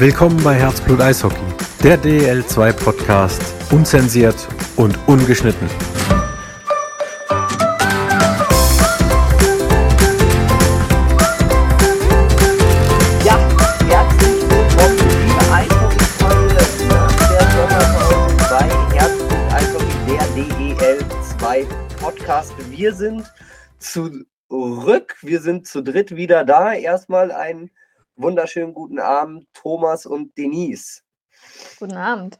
Willkommen bei Herzblut Eishockey, der DL2 Podcast, unzensiert und ungeschnitten. Ja, herzlich willkommen, liebe Eishockey-Freunde nach der Sommerpause bei Herzblut Eishockey, der DEL2 Podcast. Wir sind zurück, wir sind zu dritt wieder da. Erstmal einen wunderschönen guten Abend, Thomas und Denise. Guten Abend.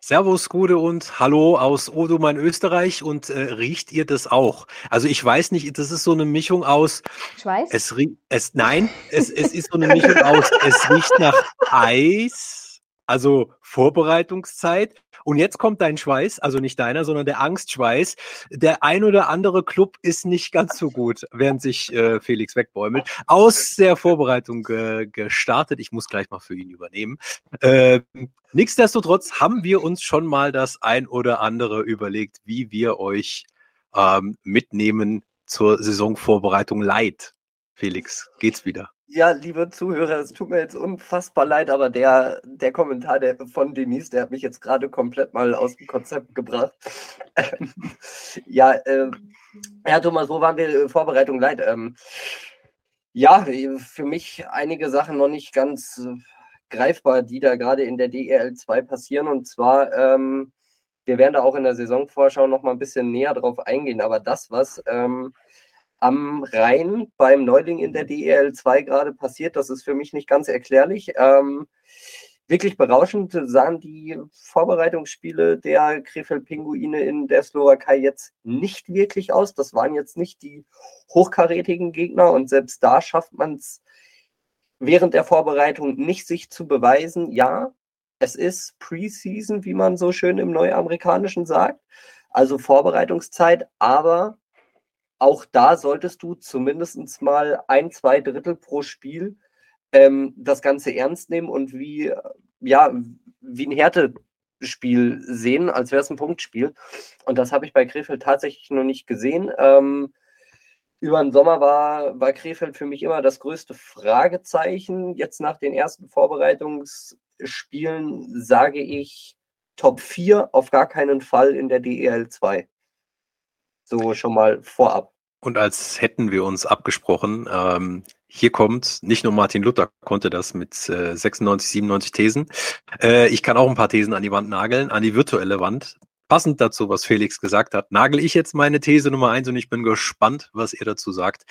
Servus, Gude und Hallo aus Odomein, Österreich. Und äh, riecht ihr das auch? Also ich weiß nicht, das ist so eine Mischung aus. Schweiß? Es riecht, es, nein, es, es ist so eine Mischung aus, es riecht nach Eis, also Vorbereitungszeit. Und jetzt kommt dein Schweiß, also nicht deiner, sondern der Angstschweiß. Der ein oder andere Club ist nicht ganz so gut, während sich äh, Felix wegbäumelt. Aus der Vorbereitung äh, gestartet. Ich muss gleich mal für ihn übernehmen. Äh, nichtsdestotrotz haben wir uns schon mal das ein oder andere überlegt, wie wir euch ähm, mitnehmen zur Saisonvorbereitung light. Felix, geht's wieder? Ja, liebe Zuhörer, es tut mir jetzt unfassbar leid, aber der, der Kommentar der, von Denise, der hat mich jetzt gerade komplett mal aus dem Konzept gebracht. Ja, äh, ja, Thomas, wo waren wir? Vorbereitung leid. Ähm, ja, für mich einige Sachen noch nicht ganz äh, greifbar, die da gerade in der DEL 2 passieren. Und zwar, ähm, wir werden da auch in der Saisonvorschau noch mal ein bisschen näher drauf eingehen, aber das, was ähm, am Rhein beim Neuling in der DEL 2 gerade passiert. Das ist für mich nicht ganz erklärlich. Ähm, wirklich berauschend sahen die Vorbereitungsspiele der Krefeld-Pinguine in der Slowakei jetzt nicht wirklich aus. Das waren jetzt nicht die hochkarätigen Gegner und selbst da schafft man es während der Vorbereitung nicht, sich zu beweisen. Ja, es ist Preseason, wie man so schön im Neuamerikanischen sagt, also Vorbereitungszeit, aber auch da solltest du zumindest mal ein, zwei Drittel pro Spiel ähm, das Ganze ernst nehmen und wie, ja, wie ein Härtespiel sehen, als wäre es ein Punktspiel. Und das habe ich bei Krefeld tatsächlich noch nicht gesehen. Ähm, über den Sommer war, war Krefeld für mich immer das größte Fragezeichen. Jetzt nach den ersten Vorbereitungsspielen sage ich Top 4 auf gar keinen Fall in der DEL 2. So schon mal vorab. Und als hätten wir uns abgesprochen, ähm, hier kommt, nicht nur Martin Luther konnte das mit äh, 96, 97 Thesen. Äh, ich kann auch ein paar Thesen an die Wand nageln, an die virtuelle Wand. Passend dazu, was Felix gesagt hat, nagel ich jetzt meine These Nummer eins und ich bin gespannt, was ihr dazu sagt.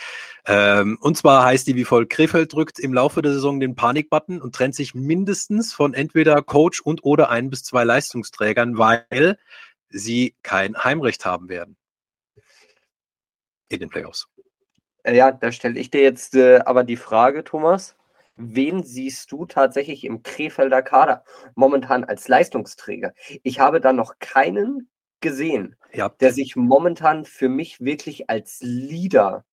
Ähm, und zwar heißt die wie folgt, Krefeld drückt im Laufe der Saison den Panikbutton und trennt sich mindestens von entweder Coach und oder ein bis zwei Leistungsträgern, weil sie kein Heimrecht haben werden in den Playoffs. Äh, ja, da stelle ich dir jetzt äh, aber die Frage, Thomas. Wen siehst du tatsächlich im Krefelder Kader momentan als Leistungsträger? Ich habe da noch keinen gesehen, ja. der sich momentan für mich wirklich als Leader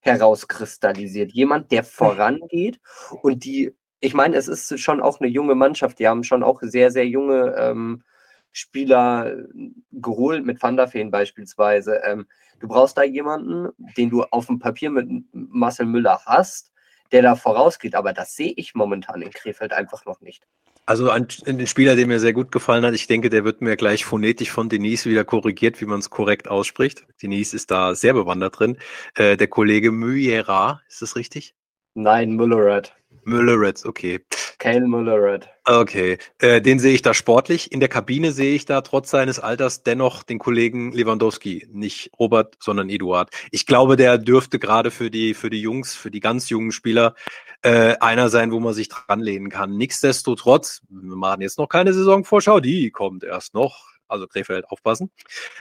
herauskristallisiert. Jemand, der vorangeht und die, ich meine, es ist schon auch eine junge Mannschaft, die haben schon auch sehr, sehr junge ähm, Spieler geholt, mit Van der Feen beispielsweise. Ähm, du brauchst da jemanden, den du auf dem Papier mit Marcel Müller hast, der da vorausgeht. Aber das sehe ich momentan in Krefeld einfach noch nicht. Also ein, ein, Spieler, der mir sehr gut gefallen hat, ich denke, der wird mir gleich phonetisch von Denise wieder korrigiert, wie man es korrekt ausspricht. Denise ist da sehr bewandert drin. Äh, der Kollege Myera, ist das richtig? Nein, Mülleret. Mülleret, okay. Kyle Mülleret. Okay, äh, den sehe ich da sportlich. In der Kabine sehe ich da trotz seines Alters dennoch den Kollegen Lewandowski, nicht Robert, sondern Eduard. Ich glaube, der dürfte gerade für die für die Jungs, für die ganz jungen Spieler äh, einer sein, wo man sich dran lehnen kann. Nichtsdestotrotz, wir machen jetzt noch keine Saisonvorschau, die kommt erst noch. Also Krefeld aufpassen.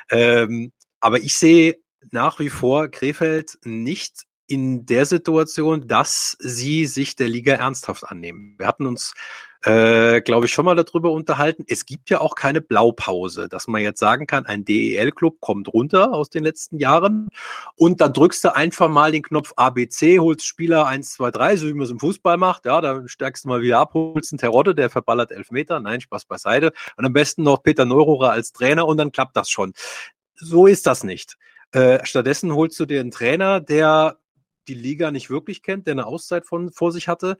Ähm, aber ich sehe nach wie vor Krefeld nicht in der Situation, dass sie sich der Liga ernsthaft annehmen. Wir hatten uns, äh, glaube ich, schon mal darüber unterhalten. Es gibt ja auch keine Blaupause, dass man jetzt sagen kann, ein DEL-Club kommt runter aus den letzten Jahren und dann drückst du einfach mal den Knopf ABC, holst Spieler 1, 2, 3, so wie man es im Fußball macht. Ja, dann stärkst du mal wieder ab, holst einen Terodde, der verballert elf Meter. Nein, Spaß beiseite. Und am besten noch Peter Neurohrer als Trainer und dann klappt das schon. So ist das nicht. Äh, stattdessen holst du dir einen Trainer, der die Liga nicht wirklich kennt, der eine Auszeit von, vor sich hatte.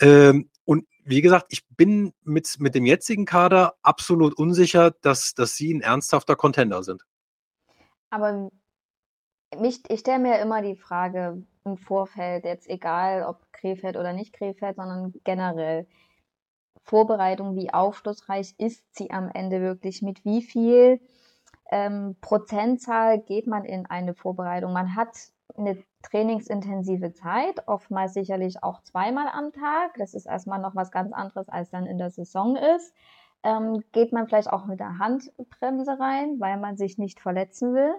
Ähm, und wie gesagt, ich bin mit, mit dem jetzigen Kader absolut unsicher, dass, dass sie ein ernsthafter Contender sind. Aber mich, ich stelle mir immer die Frage im Vorfeld, jetzt egal ob Krefeld oder nicht Krefeld, sondern generell, Vorbereitung, wie aufschlussreich ist sie am Ende wirklich? Mit wie viel ähm, Prozentzahl geht man in eine Vorbereitung? Man hat eine trainingsintensive Zeit, oftmals sicherlich auch zweimal am Tag. Das ist erstmal noch was ganz anderes, als dann in der Saison ist. Ähm, geht man vielleicht auch mit der Handbremse rein, weil man sich nicht verletzen will.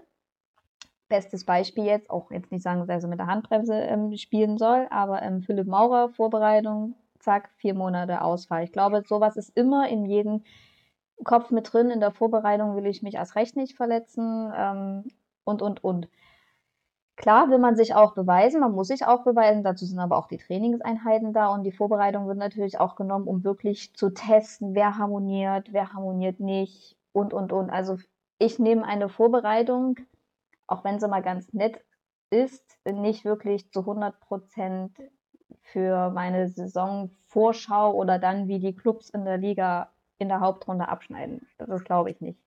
Bestes Beispiel jetzt, auch jetzt nicht sagen, dass er mit der Handbremse ähm, spielen soll, aber ähm, Philipp Maurer, Vorbereitung, zack, vier Monate Ausfall. Ich glaube, sowas ist immer in jedem Kopf mit drin. In der Vorbereitung will ich mich erst recht nicht verletzen ähm, und, und, und. Klar will man sich auch beweisen, man muss sich auch beweisen, dazu sind aber auch die Trainingseinheiten da und die Vorbereitung wird natürlich auch genommen, um wirklich zu testen, wer harmoniert, wer harmoniert nicht und, und, und. Also ich nehme eine Vorbereitung, auch wenn sie mal ganz nett ist, nicht wirklich zu 100 Prozent für meine Saisonvorschau oder dann, wie die Clubs in der Liga in der Hauptrunde abschneiden. Das glaube ich nicht.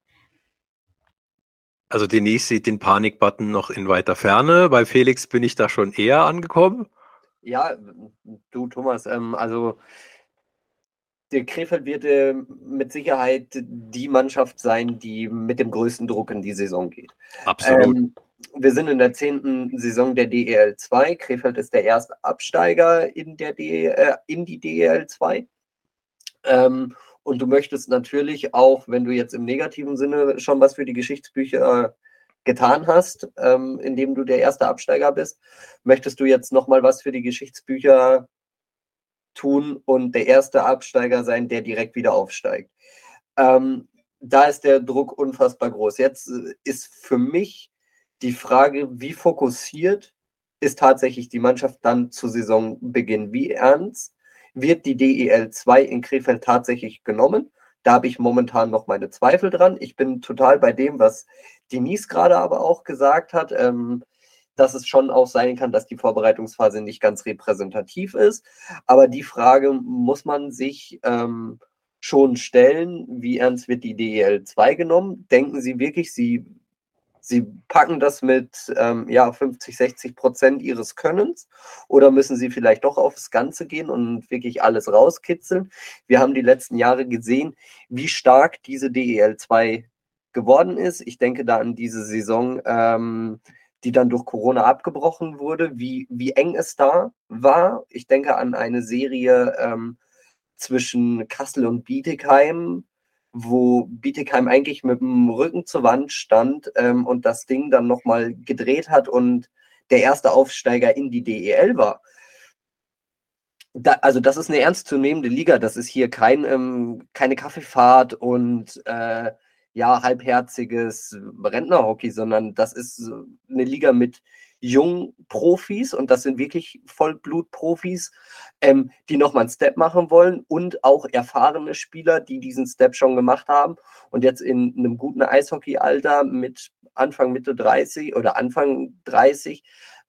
Also Denise sieht den Panikbutton noch in weiter Ferne. Bei Felix bin ich da schon eher angekommen. Ja, du Thomas, ähm, also der Krefeld wird äh, mit Sicherheit die Mannschaft sein, die mit dem größten Druck in die Saison geht. Absolut. Ähm, wir sind in der zehnten Saison der DEL 2. Krefeld ist der erste Absteiger in, der DE, äh, in die DEL 2. Ähm, und du möchtest natürlich auch, wenn du jetzt im negativen Sinne schon was für die Geschichtsbücher getan hast, ähm, indem du der erste Absteiger bist, möchtest du jetzt nochmal was für die Geschichtsbücher tun und der erste Absteiger sein, der direkt wieder aufsteigt. Ähm, da ist der Druck unfassbar groß. Jetzt ist für mich die Frage, wie fokussiert ist tatsächlich die Mannschaft dann zu Saisonbeginn? Wie ernst wird die DEL 2 in Krefeld tatsächlich genommen? Da habe ich momentan noch meine Zweifel dran. Ich bin total bei dem, was Denise gerade aber auch gesagt hat, ähm, dass es schon auch sein kann, dass die Vorbereitungsphase nicht ganz repräsentativ ist. Aber die Frage muss man sich ähm, schon stellen, wie ernst wird die DEL 2 genommen? Denken Sie wirklich, Sie Sie packen das mit ähm, ja, 50, 60 Prozent ihres Könnens oder müssen sie vielleicht doch aufs Ganze gehen und wirklich alles rauskitzeln? Wir haben die letzten Jahre gesehen, wie stark diese DEL 2 geworden ist. Ich denke da an diese Saison, ähm, die dann durch Corona abgebrochen wurde, wie, wie eng es da war. Ich denke an eine Serie ähm, zwischen Kassel und Bietigheim, wo Bietigheim eigentlich mit dem Rücken zur Wand stand ähm, und das Ding dann nochmal gedreht hat und der erste Aufsteiger in die DEL war. Da, also das ist eine ernstzunehmende Liga. Das ist hier kein, ähm, keine Kaffeefahrt und äh, ja, halbherziges Rentnerhockey, sondern das ist eine Liga mit jungen Profis und das sind wirklich Vollblutprofis, ähm, die nochmal einen Step machen wollen und auch erfahrene Spieler, die diesen Step schon gemacht haben und jetzt in einem guten Eishockey-Alter mit Anfang, Mitte 30 oder Anfang 30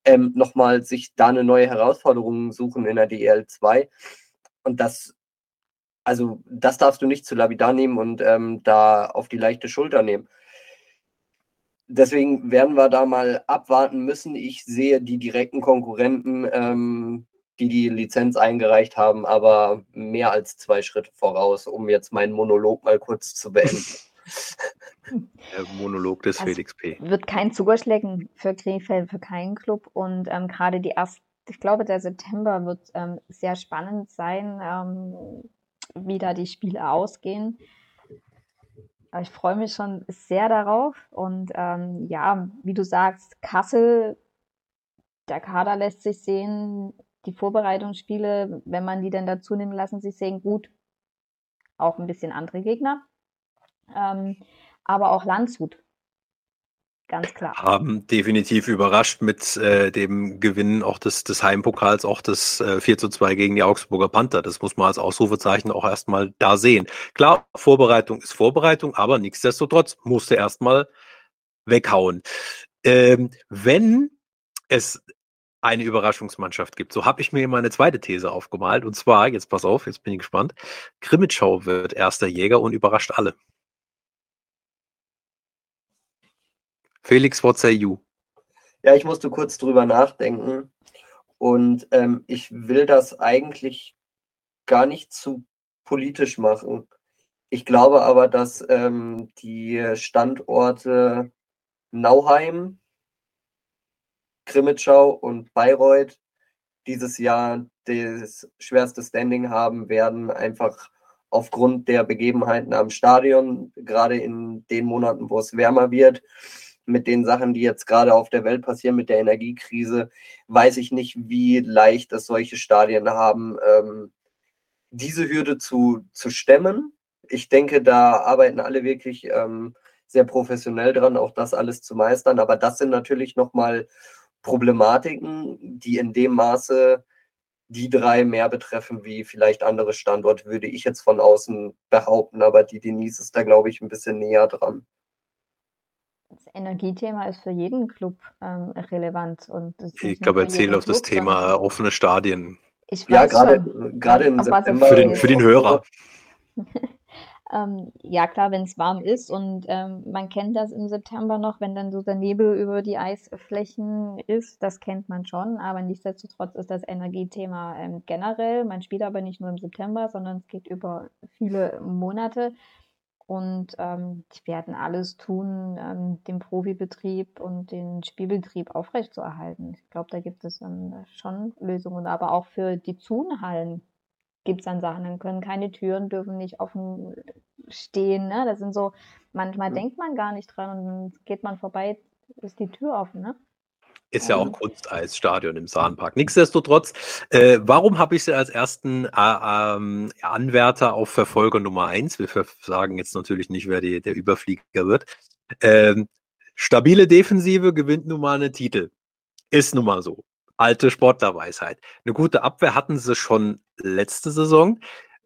ähm, nochmal sich da eine neue Herausforderung suchen in der DL 2. Und das, also das darfst du nicht zu Labidar nehmen und ähm, da auf die leichte Schulter nehmen deswegen werden wir da mal abwarten müssen. Ich sehe die direkten Konkurrenten, ähm, die die Lizenz eingereicht haben, aber mehr als zwei Schritte voraus, um jetzt meinen Monolog mal kurz zu beenden. Der Monolog des also Felix P. Wird kein Zugerschlecken für Krefeld, für keinen Club und ähm, gerade die erste, ich glaube, der September wird ähm, sehr spannend sein, ähm, wie da die Spiele ausgehen. Ich freue mich schon sehr darauf. Und ähm, ja, wie du sagst, Kassel, der Kader lässt sich sehen. Die Vorbereitungsspiele, wenn man die denn dazu nimmt, lassen sich sehen. Gut, auch ein bisschen andere Gegner. Ähm, aber auch Landshut ganz klar. Haben definitiv überrascht mit äh, dem Gewinn auch des, des Heimpokals, auch das äh, 4 zu 2 gegen die Augsburger Panther. Das muss man als Ausrufezeichen auch erstmal da sehen. Klar, Vorbereitung ist Vorbereitung, aber nichtsdestotrotz musste erstmal weghauen. Ähm, wenn es eine Überraschungsmannschaft gibt. So habe ich mir meine zweite These aufgemalt. Und zwar, jetzt pass auf, jetzt bin ich gespannt, Krimitschau wird erster Jäger und überrascht alle. Felix, what say you? Ja, ich musste kurz drüber nachdenken. Und ähm, ich will das eigentlich gar nicht zu politisch machen. Ich glaube aber, dass ähm, die Standorte Nauheim, Krimitschau und Bayreuth dieses Jahr das schwerste Standing haben werden, einfach aufgrund der Begebenheiten am Stadion, gerade in den Monaten, wo es wärmer wird, mit den Sachen, die jetzt gerade auf der Welt passieren, mit der Energiekrise, weiß ich nicht, wie leicht es solche Stadien haben, ähm, diese Hürde zu, zu stemmen. Ich denke, da arbeiten alle wirklich ähm, sehr professionell dran, auch das alles zu meistern. Aber das sind natürlich nochmal Problematiken, die in dem Maße die drei mehr betreffen wie vielleicht andere Standorte, würde ich jetzt von außen behaupten. Aber die Denise ist da, glaube ich, ein bisschen näher dran. Das Energiethema ist für jeden Club ähm, relevant. Und ich glaube, er zählt auf das Thema offene Stadien. ja, gerade, gerade im September. Für den, für den Hörer. Ähm, ja, klar, wenn es warm ist und ähm, man kennt das im September noch, wenn dann so der Nebel über die Eisflächen ist, das kennt man schon, aber nichtsdestotrotz ist das Energiethema ähm, generell. Man spielt aber nicht nur im September, sondern es geht über viele Monate. Und ähm, die werden alles tun, ähm, den Profibetrieb und den Spielbetrieb aufrechtzuerhalten. Ich glaube, da gibt es ähm, schon Lösungen, aber auch für die Zunhallen gibt es dann Sachen. Dann können keine Türen, dürfen nicht offen stehen. Ne? Das sind so, manchmal mhm. denkt man gar nicht dran und dann geht man vorbei, ist die Tür offen. Ne? Ist ja auch Kunsteisstadion im Sahnpark. Nichtsdestotrotz, äh, warum habe ich sie als ersten äh, ähm, Anwärter auf Verfolger Nummer eins? Wir sagen jetzt natürlich nicht, wer die, der Überflieger wird. Ähm, stabile Defensive gewinnt nun mal einen Titel. Ist nun mal so. Alte Sportlerweisheit. Eine gute Abwehr hatten sie schon letzte Saison.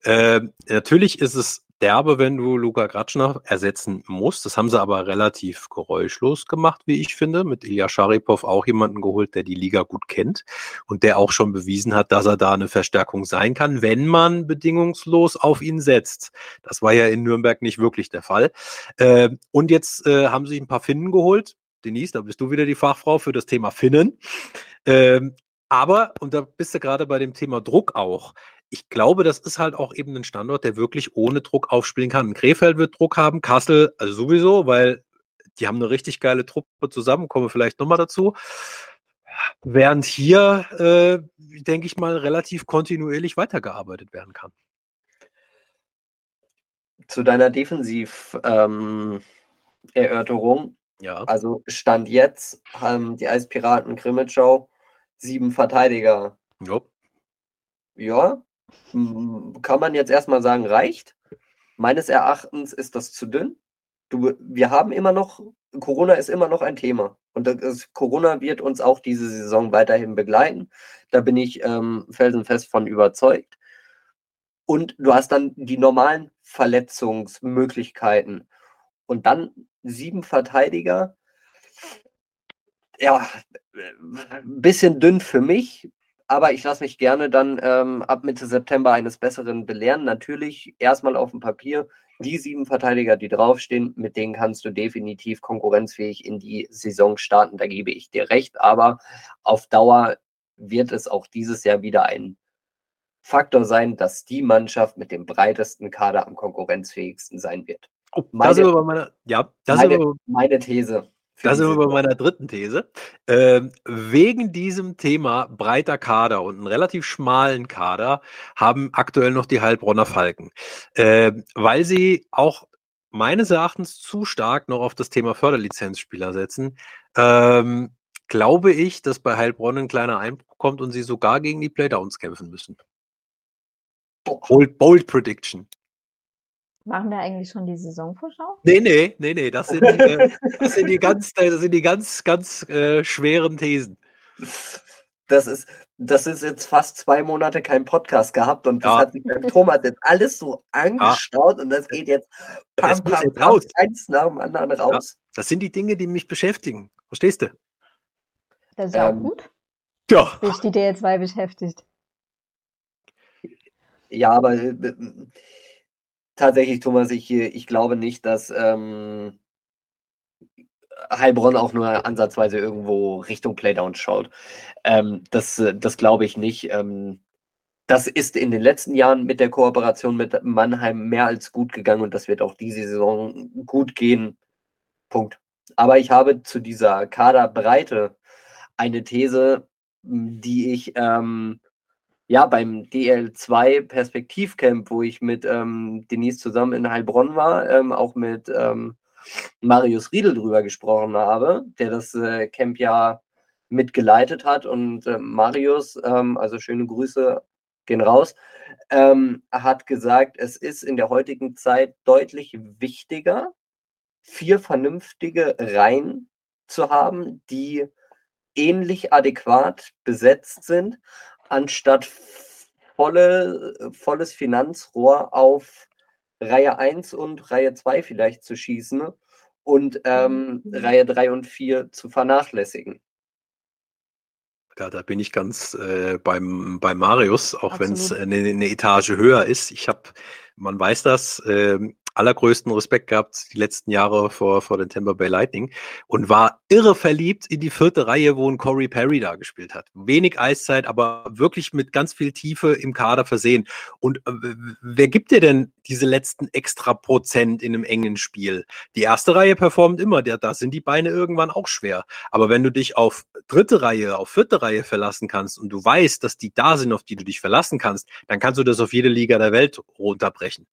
Äh, natürlich ist es derbe, wenn du Luka Gratschner ersetzen musst. Das haben sie aber relativ geräuschlos gemacht, wie ich finde. Mit Ilya Sharipov auch jemanden geholt, der die Liga gut kennt und der auch schon bewiesen hat, dass er da eine Verstärkung sein kann, wenn man bedingungslos auf ihn setzt. Das war ja in Nürnberg nicht wirklich der Fall. Äh, und jetzt äh, haben sie ein paar Finnen geholt. Denise, da bist du wieder die Fachfrau für das Thema Finnen. Ähm, aber, und da bist du gerade bei dem Thema Druck auch, ich glaube, das ist halt auch eben ein Standort, der wirklich ohne Druck aufspielen kann. Krefeld wird Druck haben, Kassel also sowieso, weil die haben eine richtig geile Truppe zusammen, kommen wir vielleicht nochmal dazu. Während hier, äh, denke ich mal, relativ kontinuierlich weitergearbeitet werden kann. Zu deiner Defensiv-Erörterung. Ähm, ja. Also Stand jetzt haben die Eispiraten Grimmitschau sieben Verteidiger. Ja. Ja, kann man jetzt erstmal sagen, reicht. Meines Erachtens ist das zu dünn. Du, wir haben immer noch, Corona ist immer noch ein Thema. Und das, Corona wird uns auch diese Saison weiterhin begleiten. Da bin ich ähm, felsenfest von überzeugt. Und du hast dann die normalen Verletzungsmöglichkeiten. Und dann sieben Verteidiger. Ja, ein bisschen dünn für mich aber ich lasse mich gerne dann ähm, ab Mitte September eines Besseren belehren. Natürlich erstmal auf dem Papier die sieben Verteidiger, die draufstehen, mit denen kannst du definitiv konkurrenzfähig in die Saison starten. Da gebe ich dir recht. Aber auf Dauer wird es auch dieses Jahr wieder ein Faktor sein, dass die Mannschaft mit dem breitesten Kader am konkurrenzfähigsten sein wird. Oh, meine, meine, ja, meine, ist meine These. Da sind wir bei meiner dritten These. Ähm, wegen diesem Thema breiter Kader und einen relativ schmalen Kader haben aktuell noch die Heilbronner Falken, äh, weil sie auch meines Erachtens zu stark noch auf das Thema Förderlizenzspieler setzen. Ähm, glaube ich, dass bei Heilbronn ein kleiner Einbruch kommt und sie sogar gegen die Playdowns kämpfen müssen. Bold, bold Prediction. Machen wir eigentlich schon die Saisonvorschau? Nee, nee, nee, nee. Das sind, äh, das sind die ganz, das sind die ganz, ganz äh, schweren Thesen. Das ist, das ist jetzt fast zwei Monate kein Podcast gehabt und das ja. hat sich beim Thomas jetzt alles so angestaut ja. und das geht jetzt, pam, das pam, jetzt raus. eins nach dem anderen raus. Ja. Das sind die Dinge, die mich beschäftigen. Verstehst du? Das ist ähm, auch gut. ja. sich die DL2 beschäftigt. Ja, aber äh, tatsächlich, Thomas, ich, ich glaube nicht, dass ähm, Heilbronn auch nur ansatzweise irgendwo Richtung Playdown schaut. Ähm, das das glaube ich nicht. Ähm, das ist in den letzten Jahren mit der Kooperation mit Mannheim mehr als gut gegangen und das wird auch diese Saison gut gehen. Punkt. Aber ich habe zu dieser Kaderbreite eine These, die ich ähm, ja beim DL2 Perspektivcamp, wo ich mit ähm, Denise zusammen in Heilbronn war, ähm, auch mit ähm, Marius Riedel drüber gesprochen habe, der das äh, Camp ja mitgeleitet hat. Und äh, Marius, ähm, also schöne Grüße gehen raus, ähm, hat gesagt, es ist in der heutigen Zeit deutlich wichtiger, vier vernünftige Reihen zu haben, die ähnlich adäquat besetzt sind, anstatt volle, volles Finanzrohr auf Reihe 1 und Reihe 2 vielleicht zu schießen und ähm, mhm. Reihe 3 und 4 zu vernachlässigen. Ja, da bin ich ganz äh, beim, bei Marius, auch wenn es eine, eine, Etage höher ist. Ich habe, man weiß das, äh, allergrößten Respekt gehabt die letzten Jahre vor, vor den Tampa Bay Lightning und war irre verliebt in die vierte Reihe, wo ein Corey Perry da gespielt hat. Wenig Eiszeit, aber wirklich mit ganz viel Tiefe im Kader versehen. Und äh, wer gibt dir denn diese letzten extra Prozent in einem engen Spiel? Die erste Reihe performt immer, da, da sind die Beine irgendwann auch schwer. Aber wenn du dich auf dritte Reihe, auf vierte Reihe verlassen kannst und du weißt, dass die da sind, auf die du dich verlassen kannst, dann kannst du das auf jede Liga der Welt runterbrechen.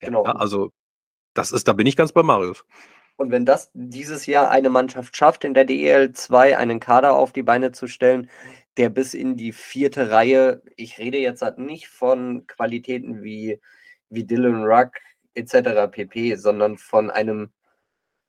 Genau. Ja, also das ist, da bin ich ganz bei Marius. Und wenn das dieses Jahr eine Mannschaft schafft, in der DEL 2 einen Kader auf die Beine zu stellen, der bis in die vierte Reihe, ich rede jetzt halt nicht von Qualitäten wie, wie Dylan Ruck etc. pp, sondern von einem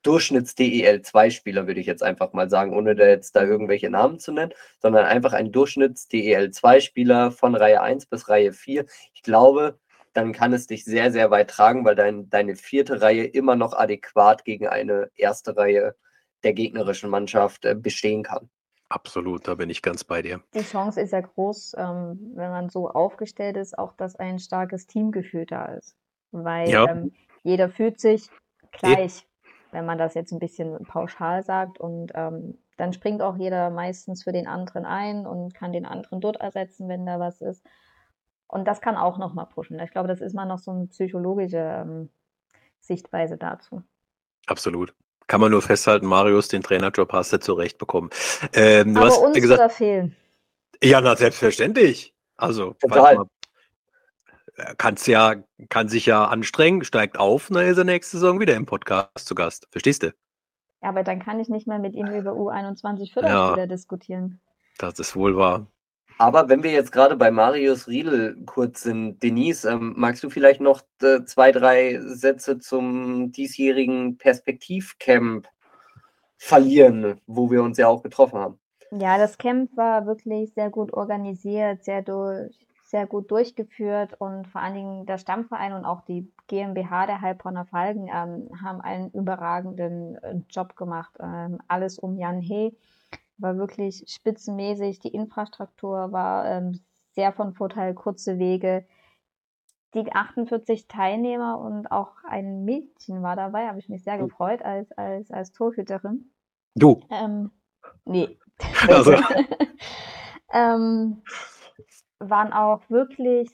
Durchschnitts-DEL2-Spieler, würde ich jetzt einfach mal sagen, ohne da jetzt da irgendwelche Namen zu nennen, sondern einfach ein Durchschnitts-DEL2-Spieler von Reihe 1 bis Reihe 4. Ich glaube, dann kann es dich sehr, sehr weit tragen, weil dein, deine vierte Reihe immer noch adäquat gegen eine erste Reihe der gegnerischen Mannschaft äh, bestehen kann. Absolut, da bin ich ganz bei dir. Die Chance ist ja groß, ähm, wenn man so aufgestellt ist, auch dass ein starkes Teamgefühl da ist. Weil ja. ähm, jeder fühlt sich gleich, ja. wenn man das jetzt ein bisschen pauschal sagt. Und ähm, dann springt auch jeder meistens für den anderen ein und kann den anderen dort ersetzen, wenn da was ist. Und das kann auch nochmal pushen. Ich glaube, das ist mal noch so eine psychologische ähm, Sichtweise dazu. Absolut. Kann man nur festhalten, Marius, den Trainerjob hast du zurecht bekommen. Ähm, Aber hast, uns gesagt, da fehlen. Ja, na, selbstverständlich. Also, Total. kann's ja, kann sich ja anstrengen, steigt auf, dann ist er nächste Saison wieder im Podcast zu Gast. Verstehst du? Ja, aber dann kann ich nicht mehr mit ihm über U21 Förderspieler ja, diskutieren. Das ist wohl wahr. Aber wenn wir jetzt gerade bei Marius Riedel kurz sind, Denise, ähm, magst du vielleicht noch äh, zwei, drei Sätze zum diesjährigen Perspektivcamp verlieren, wo wir uns ja auch getroffen haben? Ja, das Camp war wirklich sehr gut organisiert, sehr, durch, sehr gut durchgeführt und vor allen Dingen der Stammverein und auch die GmbH der Heilbronner Falken ähm, haben einen überragenden äh, Job gemacht. Ähm, alles um Jan He war wirklich spitzenmäßig. Die Infrastruktur war ähm, sehr von Vorteil, kurze Wege. Die 48 Teilnehmer und auch ein Mädchen war dabei, habe ich mich sehr gefreut als, als, als Torhüterin. Du? Ähm, nee. Also. ähm, waren auch wirklich,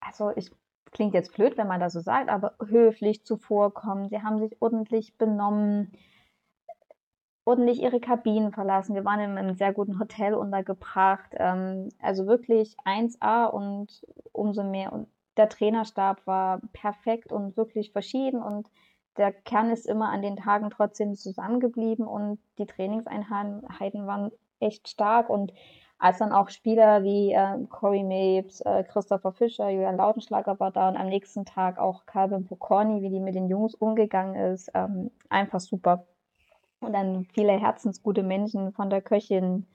also ich klingt jetzt blöd, wenn man das so sagt, aber höflich zuvorkommen. Sie haben sich ordentlich benommen wurden nicht ihre Kabinen verlassen. Wir waren in einem sehr guten Hotel untergebracht. Ähm, also wirklich 1A und umso mehr. Und der Trainerstab war perfekt und wirklich verschieden. Und der Kern ist immer an den Tagen trotzdem zusammengeblieben und die Trainingseinheiten waren echt stark. Und als dann auch Spieler wie äh, Corey Mapes, äh, Christopher Fischer, Julian Lautenschlager war da und am nächsten Tag auch Calvin Pocorni, wie die mit den Jungs umgegangen ist, ähm, einfach super. Und dann viele herzensgute Menschen von der Köchin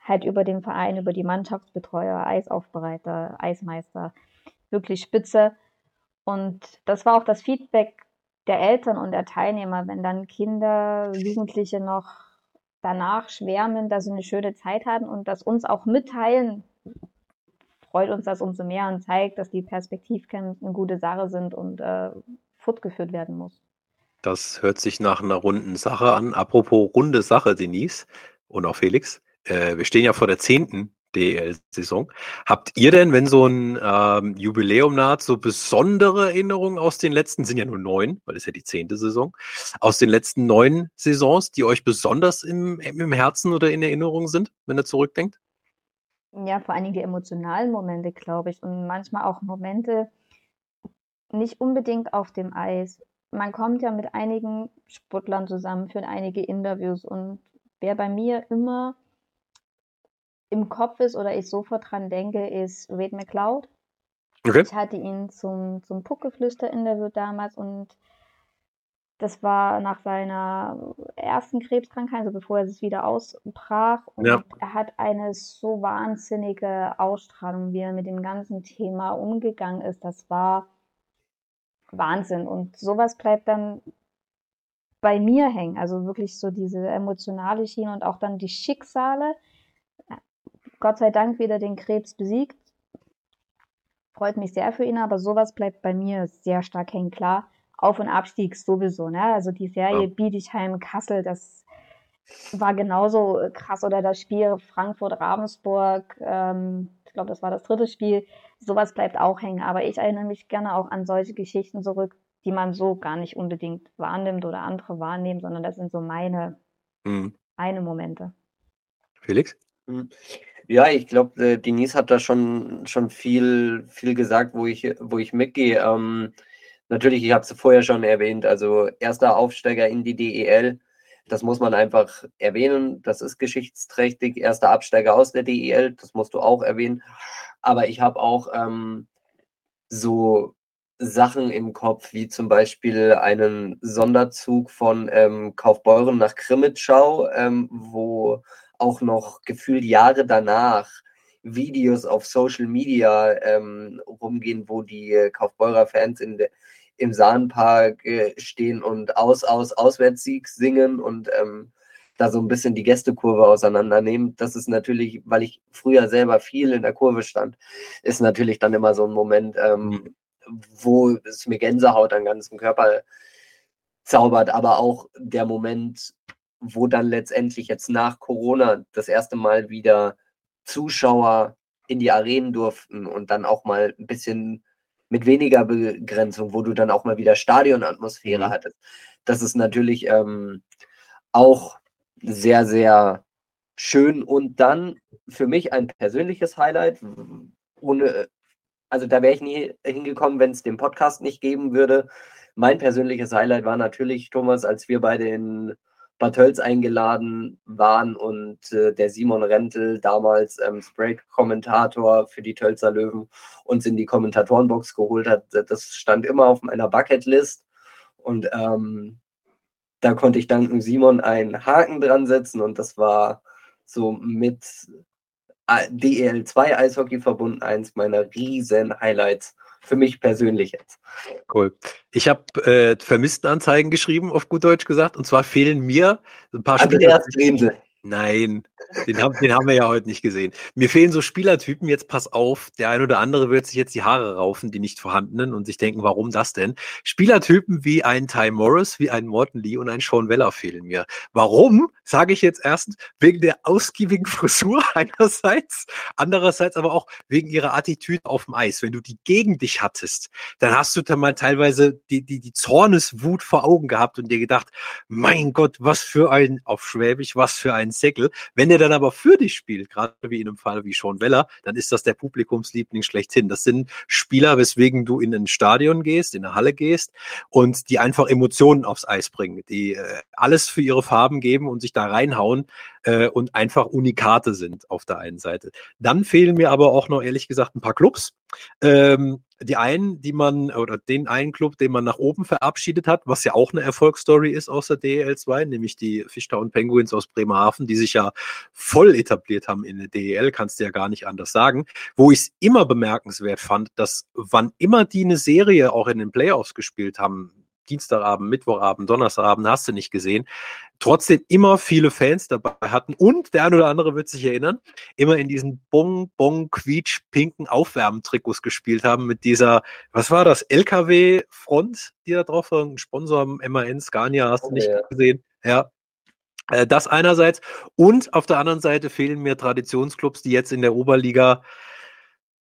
halt über den Verein, über die Mannschaftsbetreuer, Eisaufbereiter, Eismeister, wirklich spitze. Und das war auch das Feedback der Eltern und der Teilnehmer, wenn dann Kinder, Jugendliche noch danach schwärmen, dass sie eine schöne Zeit hatten und das uns auch mitteilen, freut uns das umso mehr und zeigt, dass die Perspektivcamps eine gute Sache sind und äh, fortgeführt werden muss. Das hört sich nach einer runden Sache an. Apropos runde Sache, Denise und auch Felix. Äh, wir stehen ja vor der zehnten DEL-Saison. Habt ihr denn, wenn so ein ähm, Jubiläum naht, so besondere Erinnerungen aus den letzten, sind ja nur neun, weil es ja die zehnte Saison, aus den letzten neun Saisons, die euch besonders im, im Herzen oder in Erinnerung sind, wenn ihr zurückdenkt? Ja, vor allem die emotionalen Momente, glaube ich, und manchmal auch Momente nicht unbedingt auf dem Eis. Man kommt ja mit einigen Sportlern zusammen, für einige Interviews und wer bei mir immer im Kopf ist oder ich sofort dran denke, ist Wade McLeod. Okay. Ich hatte ihn zum, zum Puckgeflüster-Interview damals und das war nach seiner ersten Krebskrankheit, also bevor er sich wieder ausbrach. Und ja. er hat eine so wahnsinnige Ausstrahlung, wie er mit dem ganzen Thema umgegangen ist. Das war Wahnsinn. Und sowas bleibt dann bei mir hängen. Also wirklich so diese emotionale Schiene und auch dann die Schicksale, Gott sei Dank wieder den Krebs besiegt. Freut mich sehr für ihn, aber sowas bleibt bei mir sehr stark hängen. Klar, Auf- und Abstieg sowieso. Ne? Also die Serie ja. Bietigheim-Kassel, das war genauso krass. Oder das Spiel Frankfurt-Ravensburg, ähm, ich glaube, das war das dritte Spiel. Sowas bleibt auch hängen. Aber ich erinnere mich gerne auch an solche Geschichten zurück, die man so gar nicht unbedingt wahrnimmt oder andere wahrnehmen, sondern das sind so meine, mhm. meine Momente. Felix? Mhm. Ja, ich glaube, äh, Denise hat da schon, schon viel, viel gesagt, wo ich, wo ich mitgehe. Ähm, natürlich, ich habe es vorher schon erwähnt, also erster Aufsteiger in die DEL, das muss man einfach erwähnen, das ist geschichtsträchtig. Erster Absteiger aus der DEL, das musst du auch erwähnen. Aber ich habe auch ähm, so Sachen im Kopf, wie zum Beispiel einen Sonderzug von ähm, Kaufbeuren nach Krimitschau, ähm, wo auch noch gefühlt Jahre danach Videos auf Social Media ähm, rumgehen, wo die äh, Kaufbeurer Fans in de, im Sahnpark äh, stehen und aus, aus, Auswärtssieg singen und ähm, da so ein bisschen die Gästekurve auseinandernehmen. Das ist natürlich, weil ich früher selber viel in der Kurve stand, ist natürlich dann immer so ein Moment, ähm, wo es mir Gänsehaut am ganzen Körper zaubert, aber auch der Moment, wo dann letztendlich jetzt nach Corona das erste Mal wieder Zuschauer in die Arenen durften und dann auch mal ein bisschen mit weniger Begrenzung, wo du dann auch mal wieder Stadionatmosphäre mhm. hattest. Das ist natürlich ähm, auch sehr, sehr schön und dann für mich ein persönliches Highlight. Ohne, also da wäre ich nie hingekommen, wenn es den Podcast nicht geben würde. Mein persönliches Highlight war natürlich, Thomas, als wir beide in Bad Tölz eingeladen waren und äh, der Simon Rentel, damals ähm, Spray-Kommentator für die Tölzer Löwen, uns in die Kommentatorenbox geholt hat. Das stand immer auf meiner Bucketlist und ähm, da konnte ich dank Simon einen Haken dran setzen und das war so mit äh, DEL2 Eishockey verbunden eins meiner riesen Highlights für mich persönlich jetzt. Cool. Ich habe äh, Vermisstenanzeigen geschrieben, auf gut Deutsch gesagt, und zwar fehlen mir ein paar Spieler. Nein, den haben, den haben wir ja heute nicht gesehen. Mir fehlen so Spielertypen, jetzt pass auf, der ein oder andere wird sich jetzt die Haare raufen, die nicht vorhandenen, und sich denken, warum das denn? Spielertypen wie ein Ty Morris, wie ein Morton Lee und ein Sean Weller fehlen mir. Warum? Sage ich jetzt erst wegen der ausgiebigen Frisur einerseits, andererseits aber auch wegen ihrer Attitüde auf dem Eis. Wenn du die gegen dich hattest, dann hast du dann mal teilweise die, die, die Zorneswut vor Augen gehabt und dir gedacht, mein Gott, was für ein, auf Schwäbisch, was für ein Säckel. Wenn der dann aber für dich spielt, gerade wie in einem Fall wie Sean Weller, dann ist das der Publikumsliebling schlechthin. Das sind Spieler, weswegen du in ein Stadion gehst, in eine Halle gehst und die einfach Emotionen aufs Eis bringen, die äh, alles für ihre Farben geben und sich da reinhauen äh, und einfach Unikate sind auf der einen Seite. Dann fehlen mir aber auch noch ehrlich gesagt ein paar Clubs. Ähm, die einen, die man, oder den einen Club, den man nach oben verabschiedet hat, was ja auch eine Erfolgsstory ist aus der DEL2, nämlich die Fischtown Penguins aus Bremerhaven, die sich ja voll etabliert haben in der DEL, kannst du ja gar nicht anders sagen. Wo ich es immer bemerkenswert fand, dass wann immer die eine Serie auch in den Playoffs gespielt haben, Dienstagabend, Mittwochabend, Donnerstagabend, hast du nicht gesehen, trotzdem immer viele Fans dabei hatten und der eine oder andere wird sich erinnern, immer in diesen Bong, Bong, Quietsch, pinken Aufwärmtrikots gespielt haben mit dieser, was war das, LKW-Front, die da drauf war, ein Sponsor am MAN, Scania, hast du nicht ja. gesehen? Ja, äh, das einerseits. Und auf der anderen Seite fehlen mir Traditionsclubs, die jetzt in der Oberliga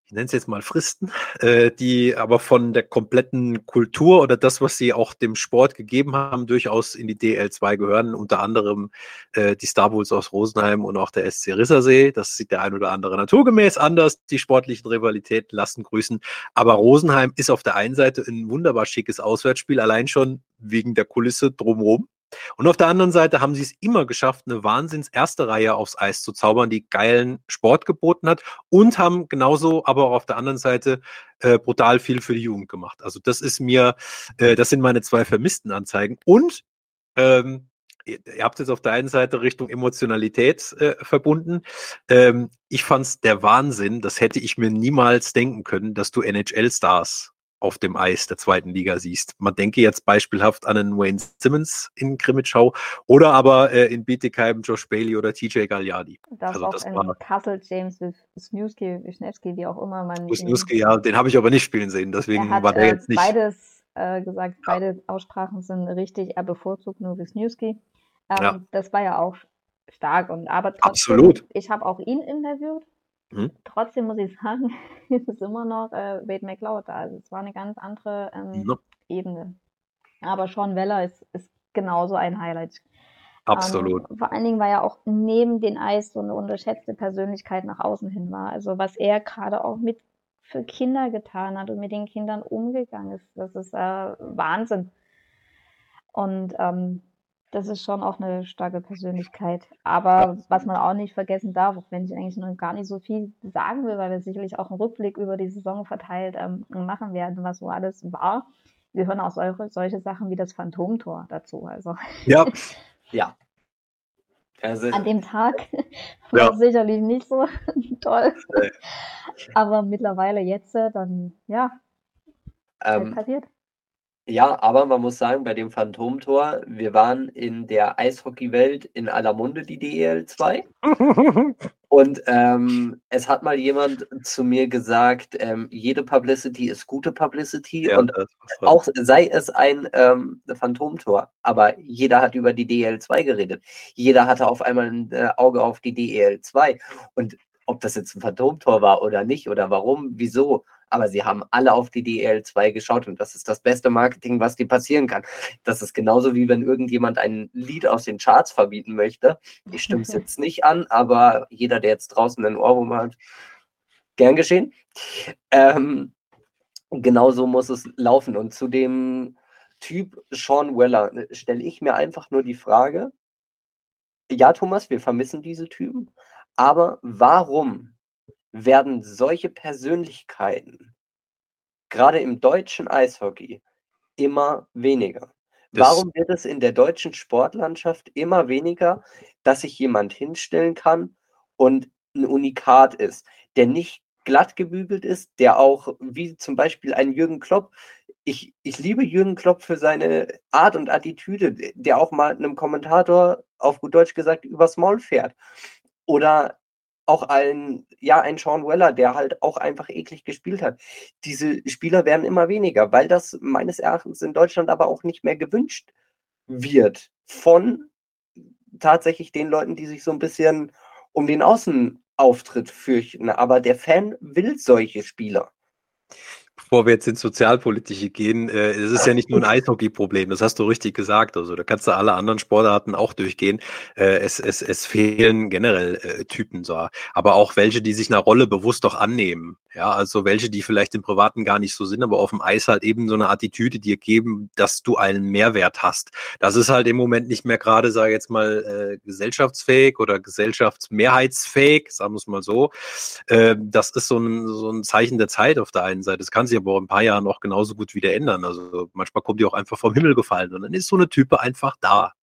ich nenne es jetzt mal Fristen, äh, die aber von der kompletten Kultur oder das, was sie auch dem Sport gegeben haben, durchaus in die DL2 gehören. Unter anderem äh, die Star Bulls aus Rosenheim und auch der SC Rissersee. Das sieht der ein oder andere naturgemäß anders. Die sportlichen Rivalitäten lassen grüßen. Aber Rosenheim ist auf der einen Seite ein wunderbar schickes Auswärtsspiel, allein schon wegen der Kulisse drumherum. Und auf der anderen Seite haben sie es immer geschafft, eine Wahnsinns erste Reihe aufs Eis zu zaubern, die geilen Sport geboten hat und haben genauso aber auch auf der anderen Seite äh, brutal viel für die Jugend gemacht. Also das ist mir, äh, das sind meine zwei vermissten Anzeigen. Und ähm, ihr habt jetzt auf der einen Seite Richtung Emotionalität äh, verbunden. Ähm, ich fand es der Wahnsinn, das hätte ich mir niemals denken können, dass du NHL-Stars auf dem Eis der zweiten Liga siehst. Man denke jetzt beispielhaft an einen Wayne Simmons in Krimitschau oder aber äh, in Bietigheim Josh Bailey oder TJ Gagliardi. Das also auch das in war, Kassel James Wisniewski, Wisniewski, wie auch immer man Wisniewski, ja, den habe ich aber nicht spielen sehen, deswegen hat, war der äh, jetzt nicht. Beides äh, gesagt, ja. beide Aussprachen sind richtig, er bevorzugt nur Wisniewski. Ähm, ja. Das war ja auch stark und aber trotzdem, Absolut. ich habe auch ihn interviewt Mhm. Trotzdem muss ich sagen, ist es immer noch äh, Wade McLeod da. Also es war eine ganz andere ähm, no. Ebene. Aber Sean Weller ist, ist genauso ein Highlight. Absolut. Ähm, vor allen Dingen, weil er auch neben den Eis so eine unterschätzte Persönlichkeit nach außen hin war. Also was er gerade auch mit für Kinder getan hat und mit den Kindern umgegangen ist, das ist äh, Wahnsinn. Und ähm, das ist schon auch eine starke Persönlichkeit. Aber was man auch nicht vergessen darf, auch wenn ich eigentlich noch gar nicht so viel sagen will, weil wir sicherlich auch einen Rückblick über die Saison verteilt ähm, machen werden, was so alles war, gehören auch solche, solche Sachen wie das Phantomtor dazu. Also. Ja. ja. Also, An dem Tag war ja. es sicherlich nicht so toll. Aber mittlerweile jetzt, äh, dann, ja, ähm, passiert. Ja, aber man muss sagen, bei dem Phantomtor, wir waren in der Eishockeywelt in aller Munde, die DEL 2. Und ähm, es hat mal jemand zu mir gesagt, ähm, jede Publicity ist gute Publicity ja, und auch sei es ein ähm, Phantomtor. Aber jeder hat über die DEL 2 geredet. Jeder hatte auf einmal ein äh, Auge auf die DEL 2. Und ob das jetzt ein Phantomtor war oder nicht oder warum, wieso, aber sie haben alle auf die DL2 geschaut und das ist das beste Marketing, was dir passieren kann. Das ist genauso wie wenn irgendjemand ein Lied aus den Charts verbieten möchte. Ich stimme es jetzt nicht an, aber jeder, der jetzt draußen einen Ohrwurm hat, gern geschehen. Ähm, genauso muss es laufen. Und zu dem Typ Sean Weller äh, stelle ich mir einfach nur die Frage, ja, Thomas, wir vermissen diese Typen, aber warum werden solche Persönlichkeiten gerade im deutschen Eishockey immer weniger. Das Warum wird es in der deutschen Sportlandschaft immer weniger, dass sich jemand hinstellen kann und ein Unikat ist, der nicht glatt gebügelt ist, der auch, wie zum Beispiel ein Jürgen Klopp, ich, ich liebe Jürgen Klopp für seine Art und Attitüde, der auch mal einem Kommentator auf gut Deutsch gesagt übers Maul fährt. Oder auch ein, ja, ein Sean Weller, der halt auch einfach eklig gespielt hat. Diese Spieler werden immer weniger, weil das meines Erachtens in Deutschland aber auch nicht mehr gewünscht wird von tatsächlich den Leuten, die sich so ein bisschen um den Außenauftritt fürchten. Aber der Fan will solche Spieler bevor wir jetzt ins Sozialpolitische gehen, äh, es ist ja nicht nur ein Eishockey-Problem, das hast du richtig gesagt. Also da kannst du alle anderen Sportarten auch durchgehen. Äh, es, es, es fehlen generell äh, Typen so, aber auch welche, die sich einer Rolle bewusst doch annehmen. Ja, also welche, die vielleicht im Privaten gar nicht so sind, aber auf dem Eis halt eben so eine Attitüde dir geben, dass du einen Mehrwert hast. Das ist halt im Moment nicht mehr gerade, sage ich jetzt mal, äh, gesellschaftsfähig oder gesellschaftsmehrheitsfähig, sagen wir es mal so. Äh, das ist so ein, so ein Zeichen der Zeit auf der einen Seite. Das kann sich aber auch in ein paar Jahren auch genauso gut wieder ändern. Also manchmal kommt die auch einfach vom Himmel gefallen und dann ist so eine Type einfach da.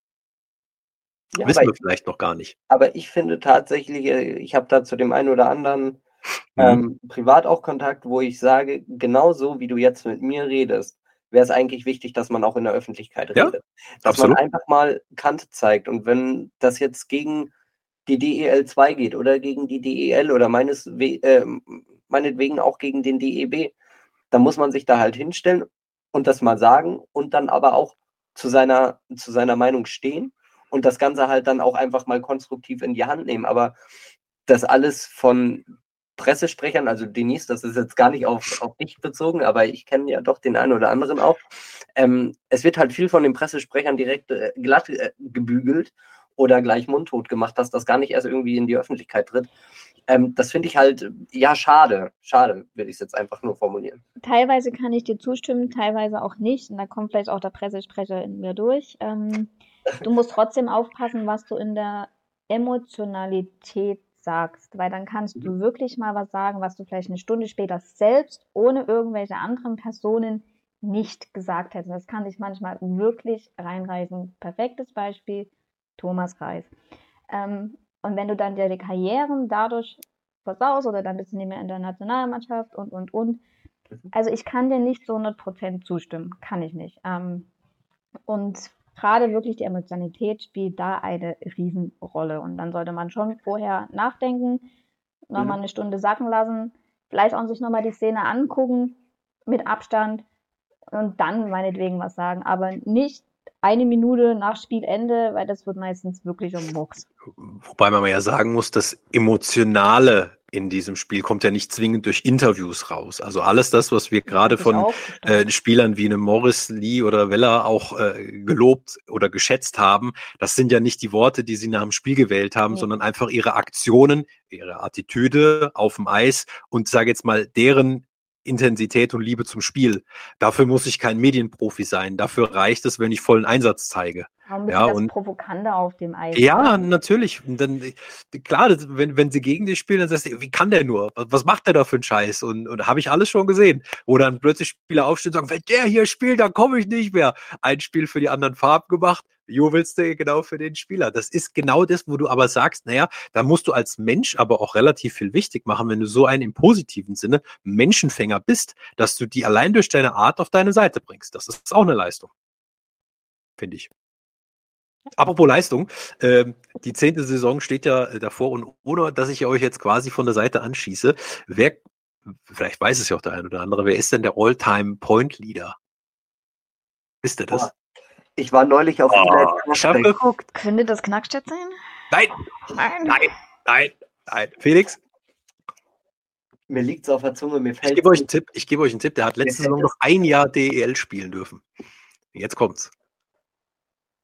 Ja, Wissen wir ich, vielleicht noch gar nicht. Aber ich finde tatsächlich, äh, ich habe da zu dem einen oder anderen mhm. ähm, privat auch Kontakt, wo ich sage, genauso wie du jetzt mit mir redest, wäre es eigentlich wichtig, dass man auch in der Öffentlichkeit Ja, redet. Dass absolut. man einfach mal Kante zeigt. Und wenn das jetzt gegen die DEL 2 geht oder gegen die DEL oder meines, äh, meinetwegen auch gegen den DEB, dann muss man sich da halt hinstellen und das mal sagen und dann aber auch zu seiner, zu seiner Meinung stehen und das Ganze halt dann auch einfach mal konstruktiv in die Hand nehmen. Aber das alles von Pressesprechern, also Denise, das ist jetzt gar nicht auf, auf dich bezogen, aber ich kenne ja doch den einen oder anderen auch. Ähm, es wird halt viel von den Pressesprechern direkt äh, glatt äh, gebügelt oder gleich mundtot gemacht, dass das gar nicht erst irgendwie in die Öffentlichkeit tritt. Ähm, das finde ich halt, ja, schade. Schade, würde ich es jetzt einfach nur formulieren. Teilweise kann ich dir zustimmen, teilweise auch nicht. Und da kommt vielleicht auch der Pressesprecher in mir durch. Ähm, du musst trotzdem aufpassen, was du in der Emotionalität sagst, weil dann kannst du wirklich mal was sagen, was du vielleicht eine Stunde später selbst ohne irgendwelche anderen Personen nicht gesagt hättest. Das kann dich manchmal wirklich reinreißen. Perfektes Beispiel, Thomas Reis. Ähm, und wenn du dann deine Karrieren dadurch versaust oder dann bist du nicht mehr in der Nationalmannschaft und, und, und. Also ich kann dir nicht zu 100% zustimmen. Kann ich nicht. Ähm, und gerade wirklich die Emotionalität spielt da eine Riesenrolle. Und dann sollte man schon vorher nachdenken, nochmal Mhm. eine Stunde sacken lassen, vielleicht auch sich nochmal die Szene angucken mit Abstand und dann meinetwegen was sagen. Aber nicht eine Minute nach Spielende, weil das wird meistens wirklich um Murks. Wobei man ja sagen muss, das Emotionale in diesem Spiel kommt ja nicht zwingend durch Interviews raus. Also alles das, was wir gerade von äh, Spielern wie einem Morris, Lee oder Weller auch äh, gelobt oder geschätzt haben, das sind ja nicht die Worte, die sie nach dem Spiel gewählt haben, Nee. sondern einfach ihre Aktionen, ihre Attitüde auf dem Eis und sage jetzt mal deren Intensität und Liebe zum Spiel. Dafür muss ich kein Medienprofi sein. Dafür reicht es, wenn ich vollen Einsatz zeige. Warum Ja, und- Provokante auf dem Eis? Ja, natürlich. Und dann, äh, klar, das, wenn, wenn sie gegen dich spielen, dann sagst du, wie kann der nur? Was, was macht der da für einen Scheiß? Und, und habe ich alles schon gesehen. Wo dann plötzlich Spieler aufstehen und sagen, wenn der hier spielt, dann komme ich nicht mehr. Ein Spiel für die anderen Farben gemacht, jubelst du genau für den Spieler. Das ist genau das, wo du aber sagst, naja, da musst du als Mensch aber auch relativ viel wichtig machen, wenn du so ein im positiven Sinne Menschenfänger bist, dass du die allein durch deine Art auf deine Seite bringst. Das ist auch eine Leistung. Finde ich. Apropos Leistung, ähm, die zehnte Saison steht ja äh, davor und ohne, dass ich euch jetzt quasi von der Seite anschieße, wer, vielleicht weiß es ja auch der ein oder andere, wer ist denn der All-Time-Point-Leader? Wisst ihr das? Ich war neulich auf Oh, ich hab Prospect. geguckt. Könnte das Knackstedt sein? Nein, Nein. nein, nein, nein. Felix, Mir liegt es auf der Zunge, mir ich fällt gebe euch einen Tipp. Ich gebe euch einen Tipp. Der hat letzte Saison noch ein Jahr DEL spielen dürfen. Jetzt kommt's.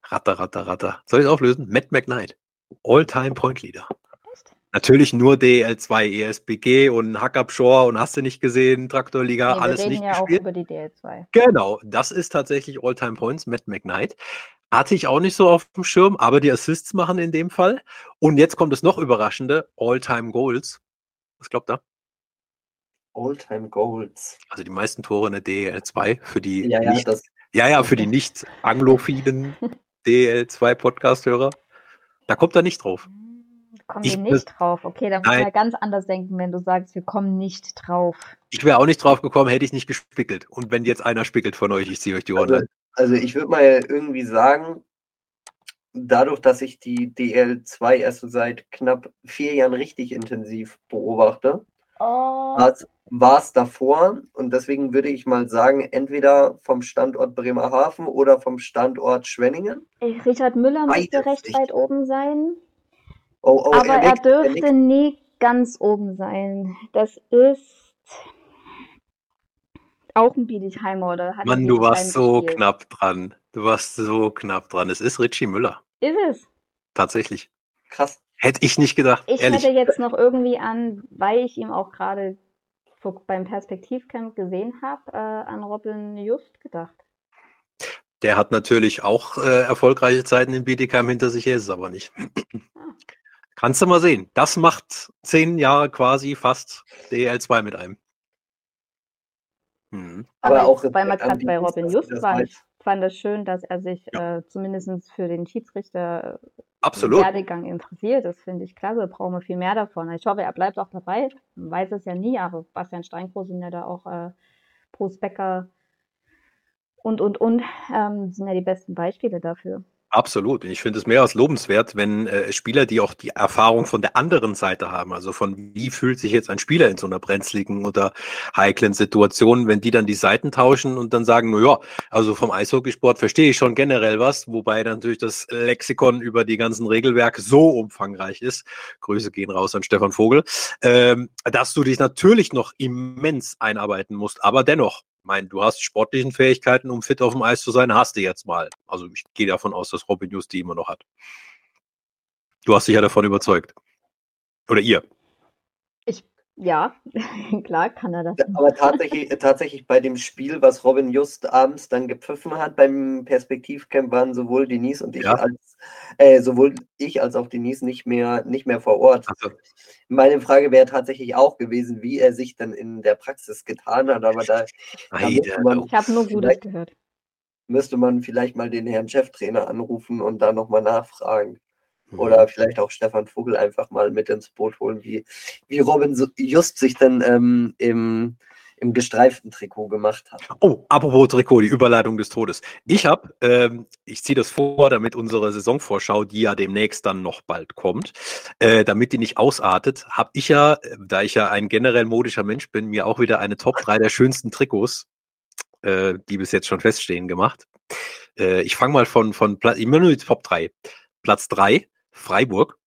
Ratter, ratter, ratter. Soll ich es auflösen? Matt McKnight. All-Time-Point-Leader. Echt? Natürlich nur DL2, ESBG und Hackab Shore und hast du nicht gesehen, Traktorliga, Nee, wir alles reden nicht ja auch gespielt. über die DL2. Genau, das ist tatsächlich All-Time Points, Matt McKnight. Hatte ich auch nicht so auf dem Schirm, aber die Assists machen in dem Fall. Und jetzt kommt das noch überraschende, All-Time Goals. Was glaubt ihr? All-Time Goals. Also die meisten Tore in der DL2 für die Ja, ja, nicht, ja, ja, für die nicht anglophilen DL2 Podcast-Hörer. Da kommt er nicht drauf. Kommen Ich wir nicht drauf. Okay, da muss Nein. man ganz anders denken, wenn du sagst, wir kommen nicht drauf. Ich wäre auch nicht drauf gekommen, hätte ich nicht gespickelt. Und wenn jetzt einer spickelt von euch, ich ziehe euch die Ohren Also, ein. also ich würde mal irgendwie sagen, dadurch, dass ich die DL2 erst so seit knapp vier Jahren richtig intensiv beobachte, Oh, war es davor und deswegen würde ich mal sagen, entweder vom Standort Bremerhaven oder vom Standort Schwenningen. Richard Müller müsste recht nicht. weit oben sein, Oh, oh, aber er nickt, dürfte nickt. nie ganz oben sein. Das ist auch ein Biedigheimer oder hat er Mann, du warst so gespielt? knapp dran. Du warst so knapp dran. Es ist Richie Müller. Ist es? Tatsächlich. Krass. Hätte ich nicht gedacht. Ich ehrlich. hätte jetzt noch irgendwie an, weil ich ihm auch gerade beim Perspektivcamp gesehen habe, äh, an Robin Just gedacht. Der hat natürlich auch äh, erfolgreiche Zeiten in Bietigheim hinter sich, er ist es aber nicht. Kannst du mal sehen. Das macht zehn Jahre quasi fast DL2 mit einem. Hm. Aber Aber auch weil wir Respekt an gerade bei Robin Just waren, weiß. ich fand es schön, dass er sich äh, zumindest für den Schiedsrichter Absolut. Werdegang interessiert. Das finde ich klasse, brauchen wir viel mehr davon. Ich hoffe, er bleibt auch dabei. Man weiß es ja nie, aber Bastian Steingroß und ja da auch äh, Bruce Becker und, und, und, ähm, sind ja die besten Beispiele dafür. Absolut. Ich finde es mehr als lobenswert, wenn äh, Spieler, die auch die Erfahrung von der anderen Seite haben, also von wie fühlt sich jetzt ein Spieler in so einer brenzligen oder heiklen Situation, wenn die dann die Seiten tauschen und dann sagen, ja, also vom Eishockeysport verstehe ich schon generell was, wobei natürlich das Lexikon über die ganzen Regelwerke so umfangreich ist. Grüße gehen raus an Stefan Vogel, ähm, dass du dich natürlich noch immens einarbeiten musst, aber dennoch meine, du hast sportlichen Fähigkeiten, um fit auf dem Eis zu sein, hast du jetzt mal. Also ich gehe davon aus, dass Robin Just die immer noch hat. Du hast dich ja davon überzeugt. Oder ihr. Ja, klar kann er das. Aber tatsächlich, tatsächlich bei dem Spiel, was Robin Just abends dann gepfiffen hat, beim Perspektivcamp waren sowohl Denise und ich ja. als äh, sowohl ich als auch Denise nicht mehr, nicht mehr vor Ort. Also. Meine Frage wäre tatsächlich auch gewesen, wie er sich dann in der Praxis getan hat, aber da, da man, ich habe nur Gutes gehört. Müsste man vielleicht mal den Herrn Cheftrainer anrufen und da nochmal nachfragen. Mhm. Oder vielleicht auch Stefan Vogel einfach mal mit ins Boot holen, wie, wie Robin Just sich dann ähm, im im gestreiften Trikot gemacht hat. Oh, apropos Trikot, die Überleitung des Todes. Ich habe, ähm, ich ziehe das vor, damit unsere Saisonvorschau, die ja demnächst dann noch bald kommt, äh, damit die nicht ausartet, habe ich ja, da ich ja ein generell modischer Mensch bin, mir auch wieder eine Top 3 der schönsten Trikots, äh, die bis jetzt schon feststehen, gemacht. Äh, ich fange mal von, von Platz, immer nur die Top 3. Platz 3, Freiburg,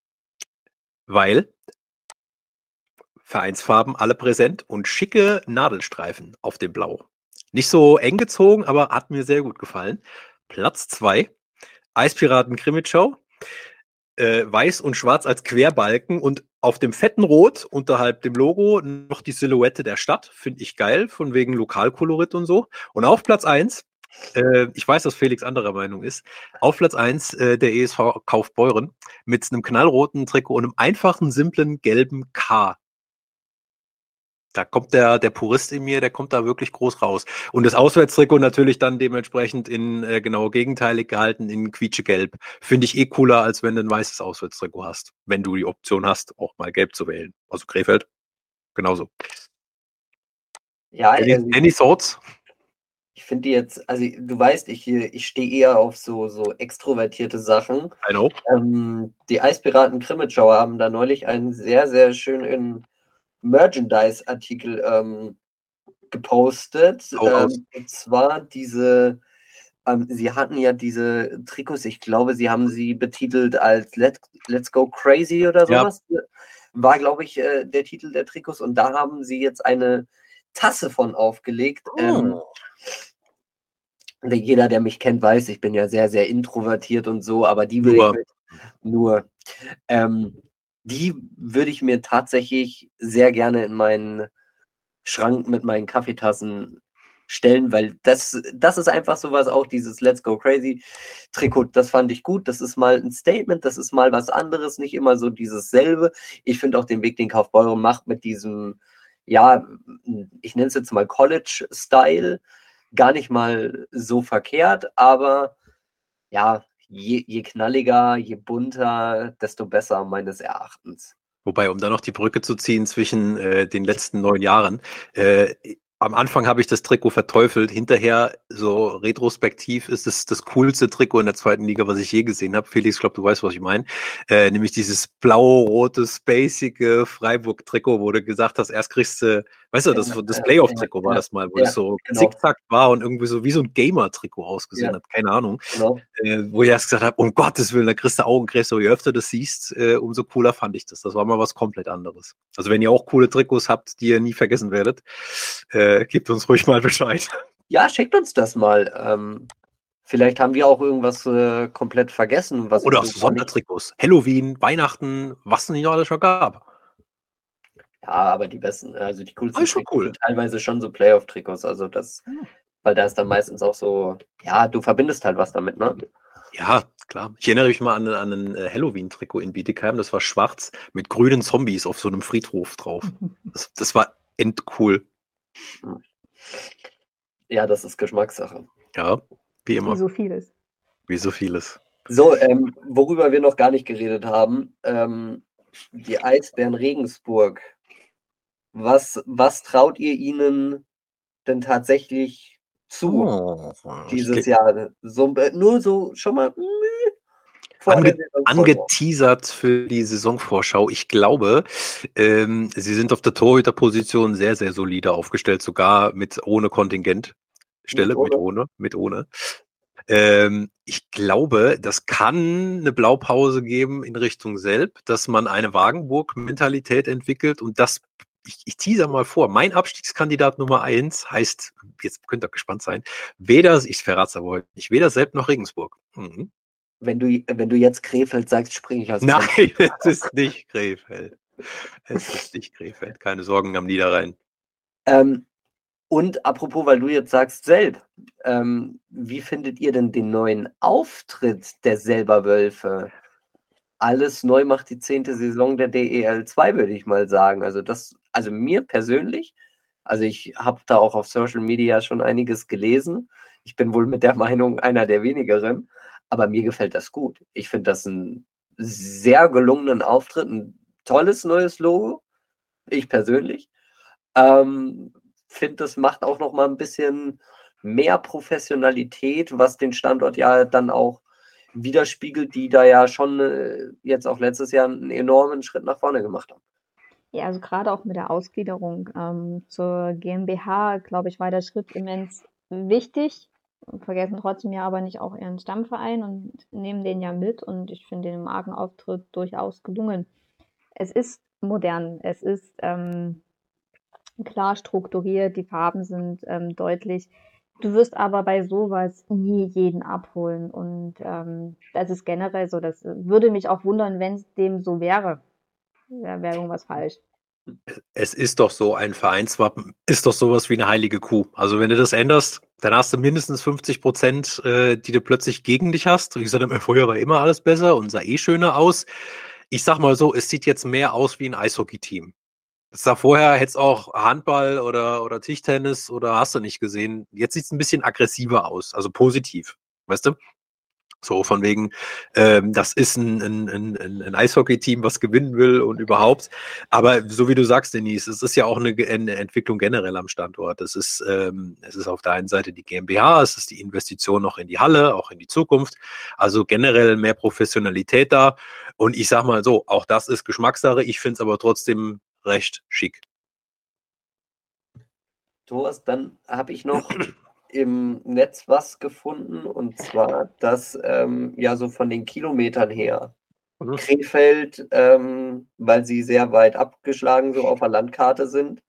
weil Vereinsfarben alle präsent und schicke Nadelstreifen auf dem Blau. Nicht so eng gezogen, aber hat mir sehr gut gefallen. Platz 2, Eispiraten Krimitschau. Äh, weiß und schwarz als Querbalken und auf dem fetten Rot unterhalb dem Logo noch die Silhouette der Stadt. Finde ich geil, von wegen Lokalkolorit und so. Und auf Platz 1, äh, ich weiß, dass Felix anderer Meinung ist, auf Platz 1 äh, der ESV Kaufbeuren mit einem knallroten Trikot und einem einfachen, simplen gelben K da kommt der, der Purist in mir, der kommt da wirklich groß raus. Und das Auswärtstrikot natürlich dann dementsprechend in äh, genau gegenteilig gehalten, in quietschegelb. Finde ich eh cooler, als wenn du ein weißes Auswärtstrikot hast. Wenn du die Option hast, auch mal gelb zu wählen. Also Krefeld, genauso. Ja, Any, also, any thoughts? Ich finde jetzt, also du weißt, ich, ich stehe eher auf so, so extrovertierte Sachen. I know. Ähm, die Eispiraten Krimitschau haben da neulich einen sehr, sehr schönen Merchandise-Artikel ähm, gepostet. Oh, ähm, und zwar diese, ähm, sie hatten ja diese Trikots, ich glaube, sie haben sie betitelt als Let, Let's Go Crazy oder sowas. Ja. War, glaube ich, äh, der Titel der Trikots. Und da haben sie jetzt eine Tasse von aufgelegt. Ähm, oh. jeder, der mich kennt, weiß, ich bin ja sehr, sehr introvertiert und so, aber die will nur. ich nur. Ähm, die würde ich mir tatsächlich sehr gerne in meinen Schrank mit meinen Kaffeetassen stellen, weil das, das ist einfach sowas, auch dieses Let's Go Crazy Trikot, das fand ich gut. Das ist mal ein Statement, das ist mal was anderes, nicht immer so dieses selbe. Ich finde auch den Weg, den Kaufbeuren macht mit diesem, ja, ich nenne es jetzt mal College-Style, gar nicht mal so verkehrt, aber ja, je, je knalliger, je bunter, desto besser meines Erachtens. Wobei, um da noch die Brücke zu ziehen zwischen äh, den letzten neun Jahren, äh, am Anfang habe ich das Trikot verteufelt. Hinterher, so retrospektiv, ist es das coolste Trikot in der zweiten Liga, was ich je gesehen habe. Felix, ich glaube, du weißt, was ich meine. Äh, nämlich dieses blau-rote, spacige Freiburg-Trikot, wo du gesagt hast, erst kriegst du, weißt du, das, das Playoff-Trikot war das mal, wo ja, es so genau. zickzack war und irgendwie so wie so ein Gamer-Trikot ausgesehen ja. hat. Keine Ahnung. Genau. Äh, wo ich erst gesagt habe, um Gottes Willen, da kriegst du Augenkrebs, je öfter du das siehst, äh, umso cooler fand ich das. Das war mal was komplett anderes. Also wenn ihr auch coole Trikots habt, die ihr nie vergessen werdet, äh, gebt uns ruhig mal Bescheid. Ja, schickt uns das mal. Ähm, vielleicht haben wir auch irgendwas äh, komplett vergessen. Was Oder Sondertrikots. Halloween, Weihnachten, was es nicht alles schon gab. Ja, aber die besten, also die coolsten ah, schon cool. sind teilweise schon so Playoff-Trikots. Also das, hm. weil da ist dann meistens auch so, ja, du verbindest halt was damit, ne? Ja, klar. Ich erinnere mich mal an, an ein äh, Halloween-Trikot in Bietigheim. Das war schwarz mit grünen Zombies auf so einem Friedhof drauf. Das, das war endcool. Ja, das ist Geschmackssache. Ja, wie immer. Wie so vieles. Wie so vieles. So, ähm, worüber wir noch gar nicht geredet haben, ähm, die Eisbären Regensburg. Was, was traut ihr ihnen denn tatsächlich zu oh, dieses Jahr. So, äh, nur so schon mal Ange angeteasert für die Saisonvorschau. Ich glaube, ähm, sie sind auf der Torhüterposition sehr, sehr solide aufgestellt, sogar mit ohne Kontingentstelle, mit ohne, mit ohne. Mit ohne. Ähm, ich glaube, das kann eine Blaupause geben in Richtung Selb, dass man eine Wagenburg-Mentalität entwickelt und das ich, ich teaser mal vor, mein Abstiegskandidat Nummer eins heißt, jetzt könnt ihr gespannt sein, weder, ich verrate es aber heute nicht, weder Selb noch Regensburg. Mhm wenn du, wenn du jetzt Krefeld sagst, springe ich aus. Nein, es ist nicht Krefeld. Es ist nicht Krefeld. Keine Sorgen am Niederrhein. Ähm, und apropos, weil du jetzt sagst, Selb, ähm, wie findet ihr denn den neuen Auftritt der Selberwölfe? Alles neu macht die zehnte Saison der DEL 2, würde ich mal sagen. Also das, also mir persönlich, also ich habe da auch auf Social Media schon einiges gelesen. Ich bin wohl mit der Meinung einer der wenigeren aber mir gefällt das gut. Ich finde das einen sehr gelungenen Auftritt, ein tolles neues Logo. Ich persönlich. Ähm, finde, das macht auch noch mal ein bisschen mehr Professionalität, was den Standort ja dann auch widerspiegelt, die da ja schon äh, jetzt auch letztes Jahr einen enormen Schritt nach vorne gemacht haben. Ja, also gerade auch mit der Ausgliederung ähm, zur GmbH, glaube ich, war der Schritt immens wichtig, vergessen trotzdem ja aber nicht auch ihren Stammverein und nehmen den ja mit und ich finde den Markenauftritt durchaus gelungen. Es ist modern, es ist ähm, klar strukturiert, die Farben sind ähm, deutlich. Du wirst aber bei sowas nie jeden abholen und ähm, das ist generell so. Das würde mich auch wundern, wenn es dem so wäre. Da wäre irgendwas falsch. Es ist doch so, ein Vereinswappen ist doch sowas wie eine heilige Kuh. Also wenn du das änderst, dann hast du mindestens 50 Prozent, äh, die du plötzlich gegen dich hast. Wie gesagt, vorher war immer alles besser und sah eh schöner aus. Ich sag mal so, es sieht jetzt mehr aus wie ein Eishockey-Team. Das sah vorher, hätte es auch Handball oder, oder Tischtennis oder hast du nicht gesehen. Jetzt sieht es ein bisschen aggressiver aus, also positiv. Weißt du? So von wegen, ähm, das ist ein, ein, ein, ein Eishockey-Team, was gewinnen will und überhaupt. Aber so wie du sagst, Denise, es ist ja auch eine, eine Entwicklung generell am Standort. Es ist, ähm, es ist auf der einen Seite die GmbH, es ist die Investition noch in die Halle, auch in die Zukunft. Also generell mehr Professionalität da. Und ich sag mal so, auch das ist Geschmackssache. Ich finde es aber trotzdem recht schick. Thomas, dann habe ich noch im Netz was gefunden und zwar, dass ähm, ja so von den Kilometern her mhm. Krefeld, ähm, weil sie sehr weit abgeschlagen so auf der Landkarte sind,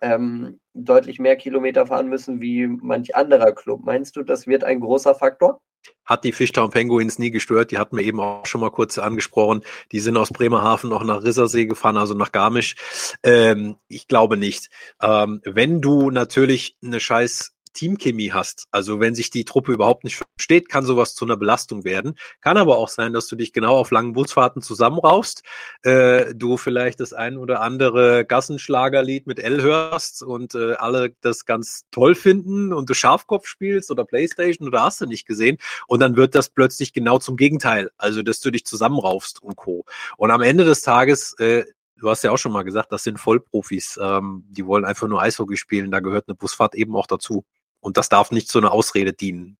ähm, deutlich mehr Kilometer fahren müssen wie manch anderer Club. Meinst du, das wird ein großer Faktor? Hat die Fishtown Penguins nie gestört. Die hatten wir eben auch schon mal kurz angesprochen. Die sind aus Bremerhaven noch nach Rissersee gefahren, also nach Garmisch. Ähm, ich glaube nicht. Ähm, wenn du natürlich eine scheiß Teamchemie hast. Also wenn sich die Truppe überhaupt nicht versteht, kann sowas zu einer Belastung werden. Kann aber auch sein, dass du dich genau auf langen Busfahrten zusammenraufst, äh, du vielleicht das ein oder andere Gassenschlagerlied mit L hörst und äh, alle das ganz toll finden und du Schafkopf spielst oder Playstation oder hast du nicht gesehen und dann wird das plötzlich genau zum Gegenteil. Also dass du dich zusammenraufst und Co. Und am Ende des Tages äh, du hast ja auch schon mal gesagt, das sind Vollprofis. Ähm, die wollen einfach nur Eishockey spielen. Da gehört eine Busfahrt eben auch dazu. Und das darf nicht zu einer Ausrede dienen.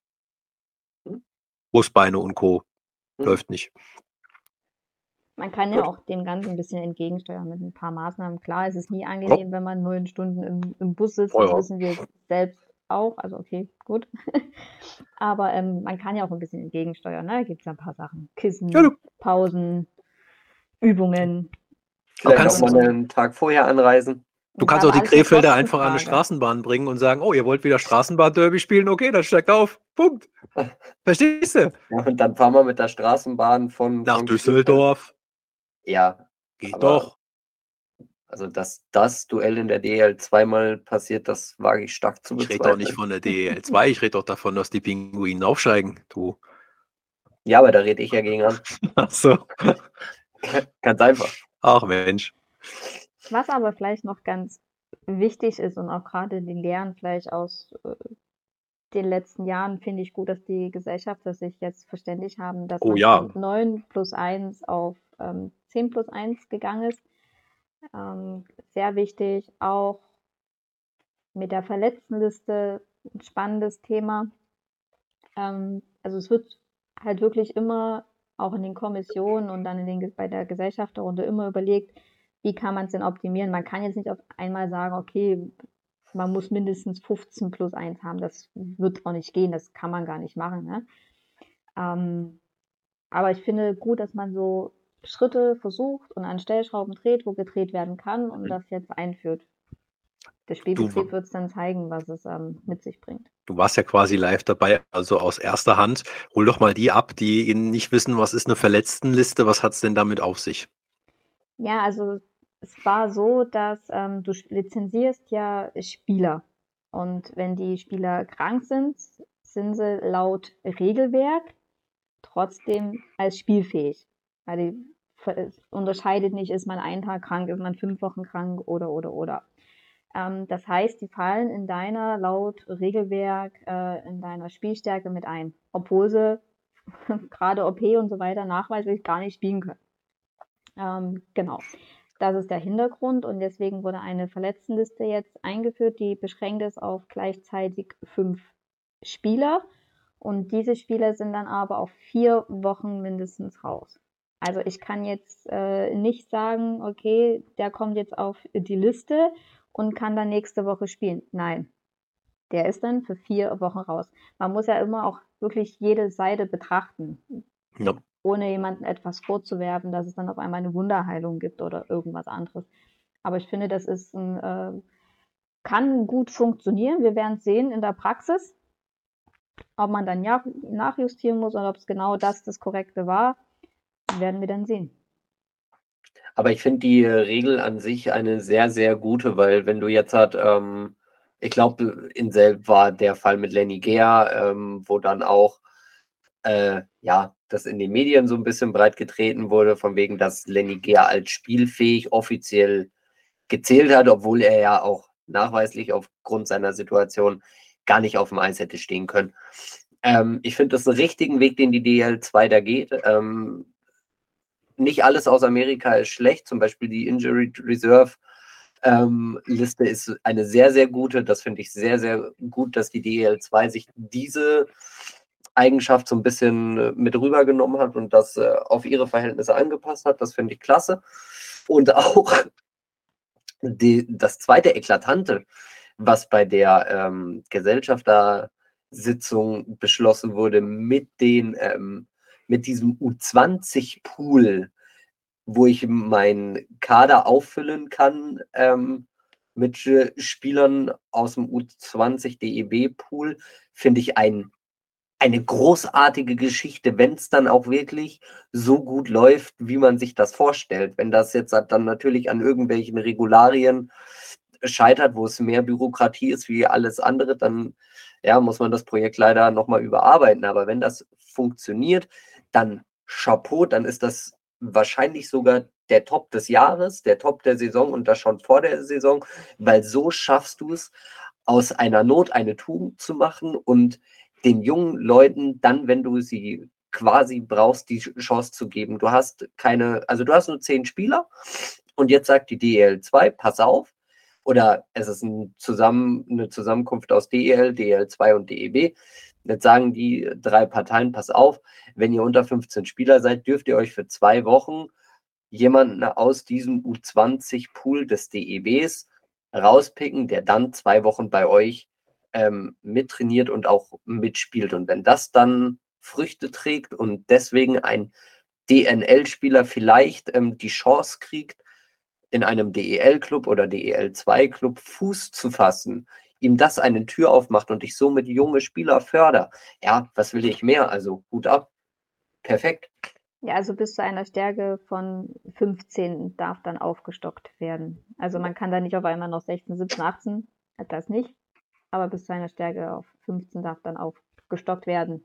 Hm? Brustbeine und Co. Hm. läuft nicht. Man kann ja auch dem Ganzen ein bisschen entgegensteuern mit ein paar Maßnahmen. Klar, es ist nie angenehm, ja. wenn man neun Stunden im, im Bus sitzt. Oh, ja. Das wissen wir selbst auch. Also okay, gut. Aber ähm, man kann ja auch ein bisschen entgegensteuern. Ne? Da gibt es ja ein paar Sachen. Kissen, ja, Pausen, Übungen. Vielleicht auch mal einen Tag vorher anreisen. Du kannst auch die Krefelder einfach an eine Straßenbahn bringen und sagen, oh, ihr wollt wieder Straßenbahn-Derby spielen? Okay, dann steigt auf. Punkt. Verstehst du? Ja, und dann fahren wir mit der Straßenbahn von... Nach von Düsseldorf. Ja. Geht doch. Also, dass das Duell in der DL zweimal passiert, das wage ich stark zu bezweifeln. Ich rede doch nicht von der DL 2, ich rede doch davon, dass die Pinguinen aufsteigen, du. Ja, aber da rede ich ja gegen an. Ach so. Ganz einfach. Ach Mensch. Was aber vielleicht noch ganz wichtig ist und auch gerade die Lehren vielleicht aus äh, den letzten Jahren finde ich gut, dass die Gesellschafter sich jetzt verständigt haben, dass oh, ja. von 9 plus 1 auf ähm, 10 plus 1 gegangen ist. Ähm, sehr wichtig, auch mit der Verletztenliste ein spannendes Thema. Ähm, also es wird halt wirklich immer auch in den Kommissionen und dann in den, bei der Gesellschafterrunde immer überlegt, wie kann man es denn optimieren. Man kann jetzt nicht auf einmal sagen, okay, man muss mindestens 15 plus 1 haben. Das wird auch nicht gehen, das kann man gar nicht machen. Ne? Ähm, aber ich finde gut, dass man so Schritte versucht und an Stellschrauben dreht, wo gedreht werden kann und das jetzt einführt. Der Spielbetrieb wird es dann zeigen, was es ähm, mit sich bringt. Du warst ja quasi live dabei, also aus erster Hand. Hol doch mal die ab, die nicht wissen, was ist eine Verletztenliste, was hat es denn damit auf sich? Ja, also es war so, dass ähm, du lizenzierst ja Spieler. Und wenn die Spieler krank sind, sind sie laut Regelwerk trotzdem als spielfähig. Also unterscheidet nicht, ist man einen Tag krank, ist man fünf Wochen krank oder, oder, oder. Ähm, das heißt, die fallen in deiner laut Regelwerk, äh, in deiner Spielstärke mit ein, obwohl sie gerade OP und so weiter nachweislich gar nicht spielen können. Ähm, genau. Das ist der Hintergrund und deswegen wurde eine Verletztenliste jetzt eingeführt, die beschränkt ist auf gleichzeitig fünf Spieler. Und diese Spieler sind dann aber auf vier Wochen mindestens raus. Also ich kann jetzt äh, nicht sagen, okay, der kommt jetzt auf die Liste und kann dann nächste Woche spielen. Nein, der ist dann für vier Wochen raus. Man muss ja immer auch wirklich jede Seite betrachten. Ja ohne jemandem etwas vorzuwerfen, dass es dann auf einmal eine Wunderheilung gibt oder irgendwas anderes. Aber ich finde, das ist ein, äh, kann gut funktionieren. Wir werden es sehen in der Praxis, ob man dann ja nachjustieren muss oder ob es genau das das Korrekte war, werden wir dann sehen. Aber ich finde die Regel an sich eine sehr, sehr gute, weil wenn du jetzt halt, ähm, ich glaube, in Selb war der Fall mit Lenny Gea, ähm, wo dann auch äh, ja, das in den Medien so ein bisschen breit getreten wurde, von wegen, dass Lenny Gea als spielfähig offiziell gezählt hat, obwohl er ja auch nachweislich aufgrund seiner Situation gar nicht auf dem Eis hätte stehen können. Ähm, ich finde das einen richtigen Weg, den die DL2 da geht. Ähm, nicht alles aus Amerika ist schlecht, zum Beispiel die Injury Reserve ähm, Liste ist eine sehr, sehr gute. Das finde ich sehr, sehr gut, dass die DL2 sich diese Eigenschaft so ein bisschen äh, mit rübergenommen hat und das äh, auf ihre Verhältnisse angepasst hat. Das finde ich klasse. Und auch die, das zweite Eklatante, was bei der ähm, Gesellschaftersitzung beschlossen wurde mit den ähm, mit diesem U20-Pool, wo ich meinen Kader auffüllen kann ähm, mit Spielern aus dem U20 DEB-Pool, finde ich ein eine großartige Geschichte, wenn es dann auch wirklich so gut läuft, wie man sich das vorstellt. Wenn das jetzt dann natürlich an irgendwelchen Regularien scheitert, wo es mehr Bürokratie ist wie alles andere, dann ja, muss man das Projekt leider nochmal überarbeiten. Aber wenn das funktioniert, dann Chapeau, dann ist das wahrscheinlich sogar der Top des Jahres, der Top der Saison und das schon vor der Saison, weil so schaffst du es, aus einer Not eine Tugend zu machen und den jungen Leuten dann, wenn du sie quasi brauchst, die Chance zu geben. Du hast keine, also du hast nur zehn Spieler und jetzt sagt die DEL2, pass auf, oder es ist ein Zusammen, eine Zusammenkunft aus DEL, DEL2 und DEB. Jetzt sagen die drei Parteien, pass auf, wenn ihr unter 15 Spieler seid, dürft ihr euch für zwei Wochen jemanden aus diesem U20-Pool des DEBs rauspicken, der dann zwei Wochen bei euch ähm, mittrainiert und auch mitspielt. Und wenn das dann Früchte trägt und deswegen ein DNL-Spieler vielleicht ähm, die Chance kriegt, in einem DEL-Club oder DEL-2-Club Fuß zu fassen, ihm das eine Tür aufmacht und ich somit junge Spieler förder. Ja, was will ich mehr? Also gut ab. Perfekt. Ja, also bis zu einer Stärke von 15 darf dann aufgestockt werden. Also man kann da nicht auf einmal noch 16, 17, 18, das nicht aber bis zu einer Stärke auf 15 darf dann aufgestockt werden.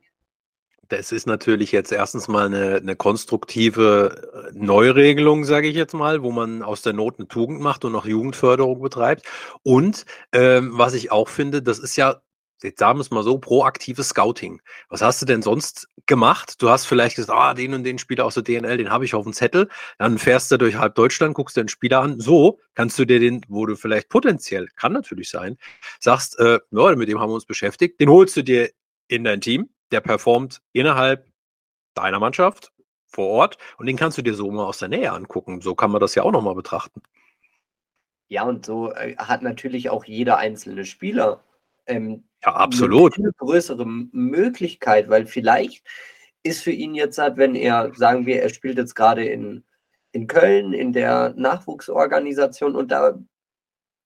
Das ist natürlich jetzt erstens mal eine, eine konstruktive äh, Neuregelung, sage ich jetzt mal, wo man aus der Not eine Tugend macht und auch Jugendförderung betreibt. Und ähm, was ich auch finde, das ist ja jetzt sagen wir es mal so, proaktives Scouting. Was hast du denn sonst gemacht? Du hast vielleicht gesagt, ah, den und den Spieler aus der DNL, den habe ich auf dem Zettel. Dann fährst du durch halb Deutschland, guckst dir den Spieler an. So kannst du dir den, wo du vielleicht potenziell, kann natürlich sein, sagst, äh, ja, mit dem haben wir uns beschäftigt. Den holst du dir in dein Team. Der performt innerhalb deiner Mannschaft vor Ort und den kannst du dir so mal aus der Nähe angucken. So kann man das ja auch nochmal betrachten. Ja, und so äh, hat natürlich auch jeder einzelne Spieler ähm, ja, absolut. eine größere Möglichkeit, weil vielleicht ist für ihn jetzt, wenn er, sagen wir, er spielt jetzt gerade in, in Köln in der Nachwuchsorganisation und da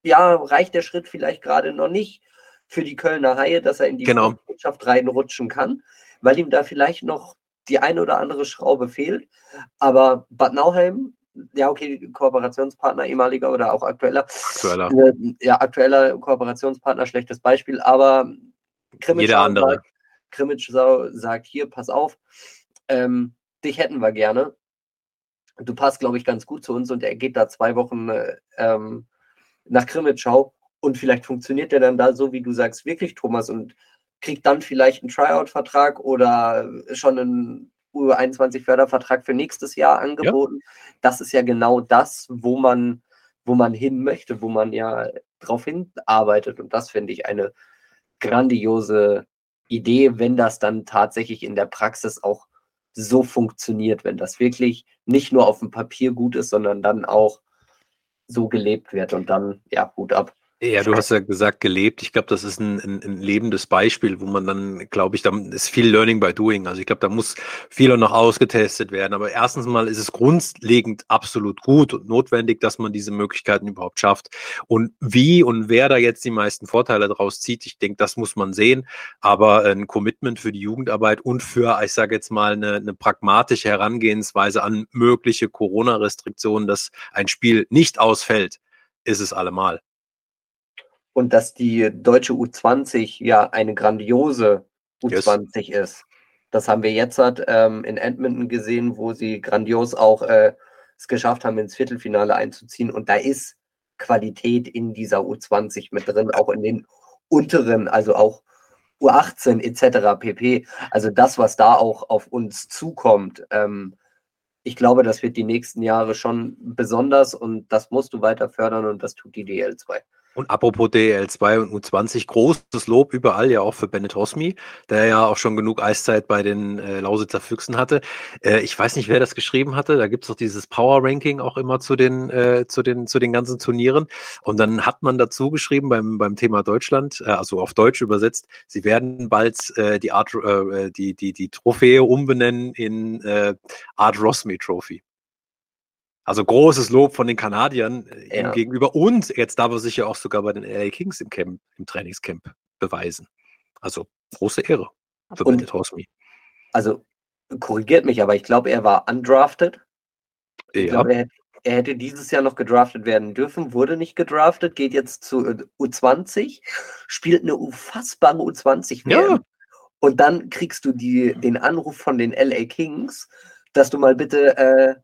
ja, reicht der Schritt vielleicht gerade noch nicht für die Kölner Haie, dass er in die genau. Mannschaft reinrutschen kann, weil ihm da vielleicht noch die eine oder andere Schraube fehlt. Aber Bad Nauheim ja, okay, Kooperationspartner, ehemaliger oder auch aktueller. Aktueller. Äh, ja, aktueller Kooperationspartner, schlechtes Beispiel, aber Jeder andere. Sagt, Krimitschau sagt hier, pass auf, ähm, dich hätten wir gerne. Du passt, glaube ich, ganz gut zu uns und er geht da zwei Wochen äh, ähm, nach Krimitschau und vielleicht funktioniert der dann da so, wie du sagst, wirklich, Thomas, und kriegt dann vielleicht einen Tryout-Vertrag oder schon einen U21-Fördervertrag für nächstes Jahr angeboten. Ja. Das ist ja genau das, wo man, wo man hin möchte, wo man ja drauf hinarbeitet. Und das finde ich eine grandiose Idee, wenn das dann tatsächlich in der Praxis auch so funktioniert, wenn das wirklich nicht nur auf dem Papier gut ist, sondern dann auch so gelebt wird und dann, ja, Hut ab. Ja, du hast ja gesagt, gelebt. Ich glaube, das ist ein, ein, ein, lebendes Beispiel, wo man dann, glaube ich, da ist viel Learning by Doing. Also ich glaube, da muss viel noch ausgetestet werden. Aber erstens mal ist es grundlegend absolut gut und notwendig, dass man diese Möglichkeiten überhaupt schafft. Und wie und wer da jetzt die meisten Vorteile daraus zieht, ich denke, das muss man sehen. Aber ein Commitment für die Jugendarbeit und für, ich sage jetzt mal, eine, eine pragmatische Herangehensweise an mögliche Corona-Restriktionen, dass ein Spiel nicht ausfällt, ist es allemal und dass die deutsche U20 ja eine grandiose U20 yes. ist. Das haben wir jetzt ähm, in Edmonton gesehen, wo sie grandios auch äh, es geschafft haben, ins Viertelfinale einzuziehen. Und da ist Qualität in dieser U20 mit drin, auch in den unteren, also auch U18 etc. pp. Also das, was da auch auf uns zukommt, ähm, ich glaube, das wird die nächsten Jahre schon besonders und das musst du weiter fördern und das tut die DL2. Und apropos DL2 und U20, großes Lob überall ja auch für Bennett Hosmi, der ja auch schon genug Eiszeit bei den äh, Lausitzer Füchsen hatte. Äh, ich weiß nicht, wer das geschrieben hatte. Da gibt es doch dieses Power Ranking auch immer zu den, äh, zu den, zu den ganzen Turnieren. Und dann hat man dazu geschrieben beim, beim Thema Deutschland, äh, also auf Deutsch übersetzt, sie werden bald äh, die Art, äh, die, die, die Trophäe umbenennen in äh, Art Rosmi Trophy. Also großes Lob von den Kanadiern äh, ja. gegenüber und jetzt darf er sich ja auch sogar bei den LA Kings im Camp, im Trainingscamp beweisen. Also große Ehre für und, Bennett Horsmy. Also korrigiert mich, aber ich glaube, er war undrafted. Ich ja. glaube, er, er, hätte dieses Jahr noch gedraftet werden dürfen, wurde nicht gedraftet, geht jetzt zu äh, U20, spielt eine unfassbare U20 -WM. Ja. Und dann kriegst du die, den Anruf von den LA Kings, dass du mal bitte äh,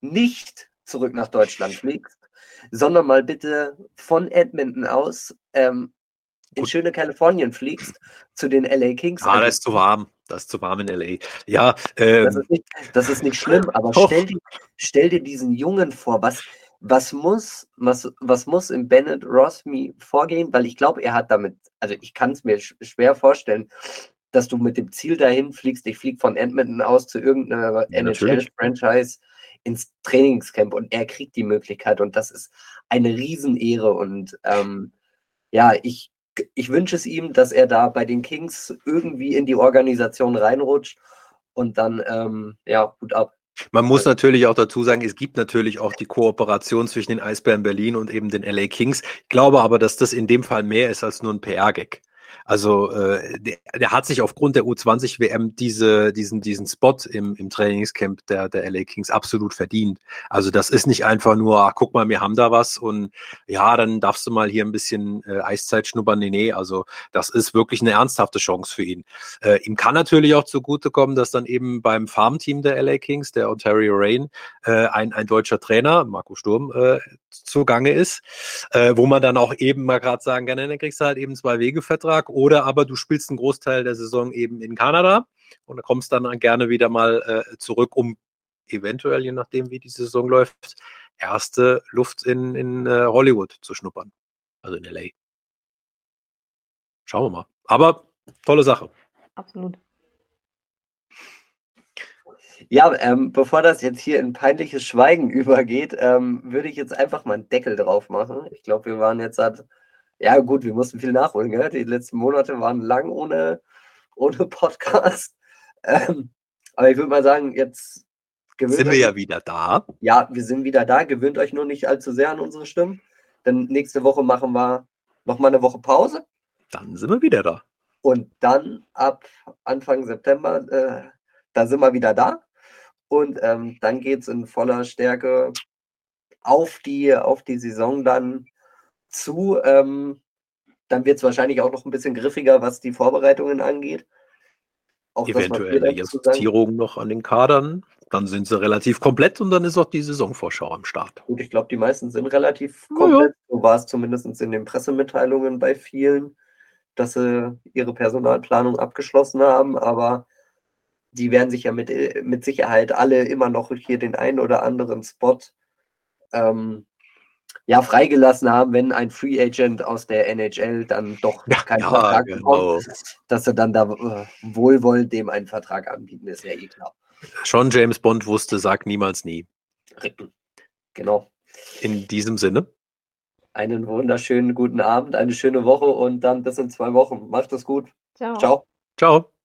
nicht zurück nach Deutschland fliegst, sondern mal bitte von Edmonton aus ähm, in Gut. schöne Kalifornien fliegst zu den LA Kings. Ah, das ist zu warm. Das ist zu warm in LA. Ja, ähm, das, ist nicht, das ist nicht schlimm, aber stell dir, stell dir diesen Jungen vor, was, was muss, was, was muss im Bennett Rosmi vorgehen? Weil ich glaube, er hat damit, also ich kann es mir schwer vorstellen, dass du mit dem Ziel dahin fliegst, ich fliege von Edmonton aus zu irgendeiner ja, NHL-Franchise ins Trainingscamp und er kriegt die Möglichkeit und das ist eine Riesenehre und ähm, ja, ich, ich wünsche es ihm, dass er da bei den Kings irgendwie in die Organisation reinrutscht und dann, ähm, ja, gut ab. Man muss natürlich auch dazu sagen, es gibt natürlich auch die Kooperation zwischen den Eisbären Berlin und eben den LA Kings. Ich glaube aber, dass das in dem Fall mehr ist als nur ein PR-Gag. Also äh, der, der, hat sich aufgrund der U20 WM diese, diesen, diesen Spot im, im Trainingscamp der, der LA Kings absolut verdient. Also das ist nicht einfach nur, ach, guck mal, wir haben da was und ja, dann darfst du mal hier ein bisschen äh, Eiszeit schnuppern. Nee, nee, also das ist wirklich eine ernsthafte Chance für ihn. Äh, ihm kann natürlich auch zugutekommen, dass dann eben beim Farmteam der LA Kings, der Ontario Rain, äh, ein, ein deutscher Trainer, Marco Sturm, äh, zugange ist, äh, wo man dann auch eben mal gerade sagen kann, dann kriegst du halt eben zwei Wegevertrag oder aber du spielst einen Großteil der Saison eben in Kanada und kommst dann gerne wieder mal äh, zurück, um eventuell, je nachdem wie die Saison läuft, erste Luft in, in äh, Hollywood zu schnuppern. Also in LA. Schauen wir mal. Aber tolle Sache. Absolut. Ja, ähm, bevor das jetzt hier in peinliches Schweigen übergeht, ähm, würde ich jetzt einfach mal einen Deckel drauf machen. Ich glaube, wir waren jetzt halt, ja gut, wir mussten viel nachholen. Gell? Die letzten Monate waren lang ohne, ohne Podcast. Ähm, aber ich würde mal sagen, jetzt sind wir ja wieder da. Ja, wir sind wieder da. Gewöhnt euch nur nicht allzu sehr an unsere Stimmen. Denn nächste Woche machen wir nochmal eine Woche Pause. Dann sind wir wieder da. Und dann ab Anfang September, äh, da sind wir wieder da. Und ähm, dann geht es in voller Stärke auf die, auf die Saison dann zu. Ähm, dann wird es wahrscheinlich auch noch ein bisschen griffiger, was die Vorbereitungen angeht. Auch Eventuelle Justierung noch an den Kadern. Dann sind sie relativ komplett und dann ist auch die Saisonvorschau am Start. Gut, ich glaube, die meisten sind relativ komplett. Ja. So war es zumindest in den Pressemitteilungen bei vielen, dass sie ihre Personalplanung abgeschlossen haben. Aber die werden sich ja mit, äh, mit Sicherheit alle immer noch hier den einen oder anderen Spot ähm, ja, freigelassen haben, wenn ein Free Agent aus der NHL dann doch ja, keinen ja, Vertrag genau. bekommt, dass sie dann da äh, wohlwollend dem einen Vertrag anbieten, ist ja eh klar. Schon James Bond wusste, sag niemals nie. Genau. In diesem Sinne. Einen wunderschönen guten Abend, eine schöne Woche und dann bis in zwei Wochen. Macht es gut. Ciao. Ciao. Ciao.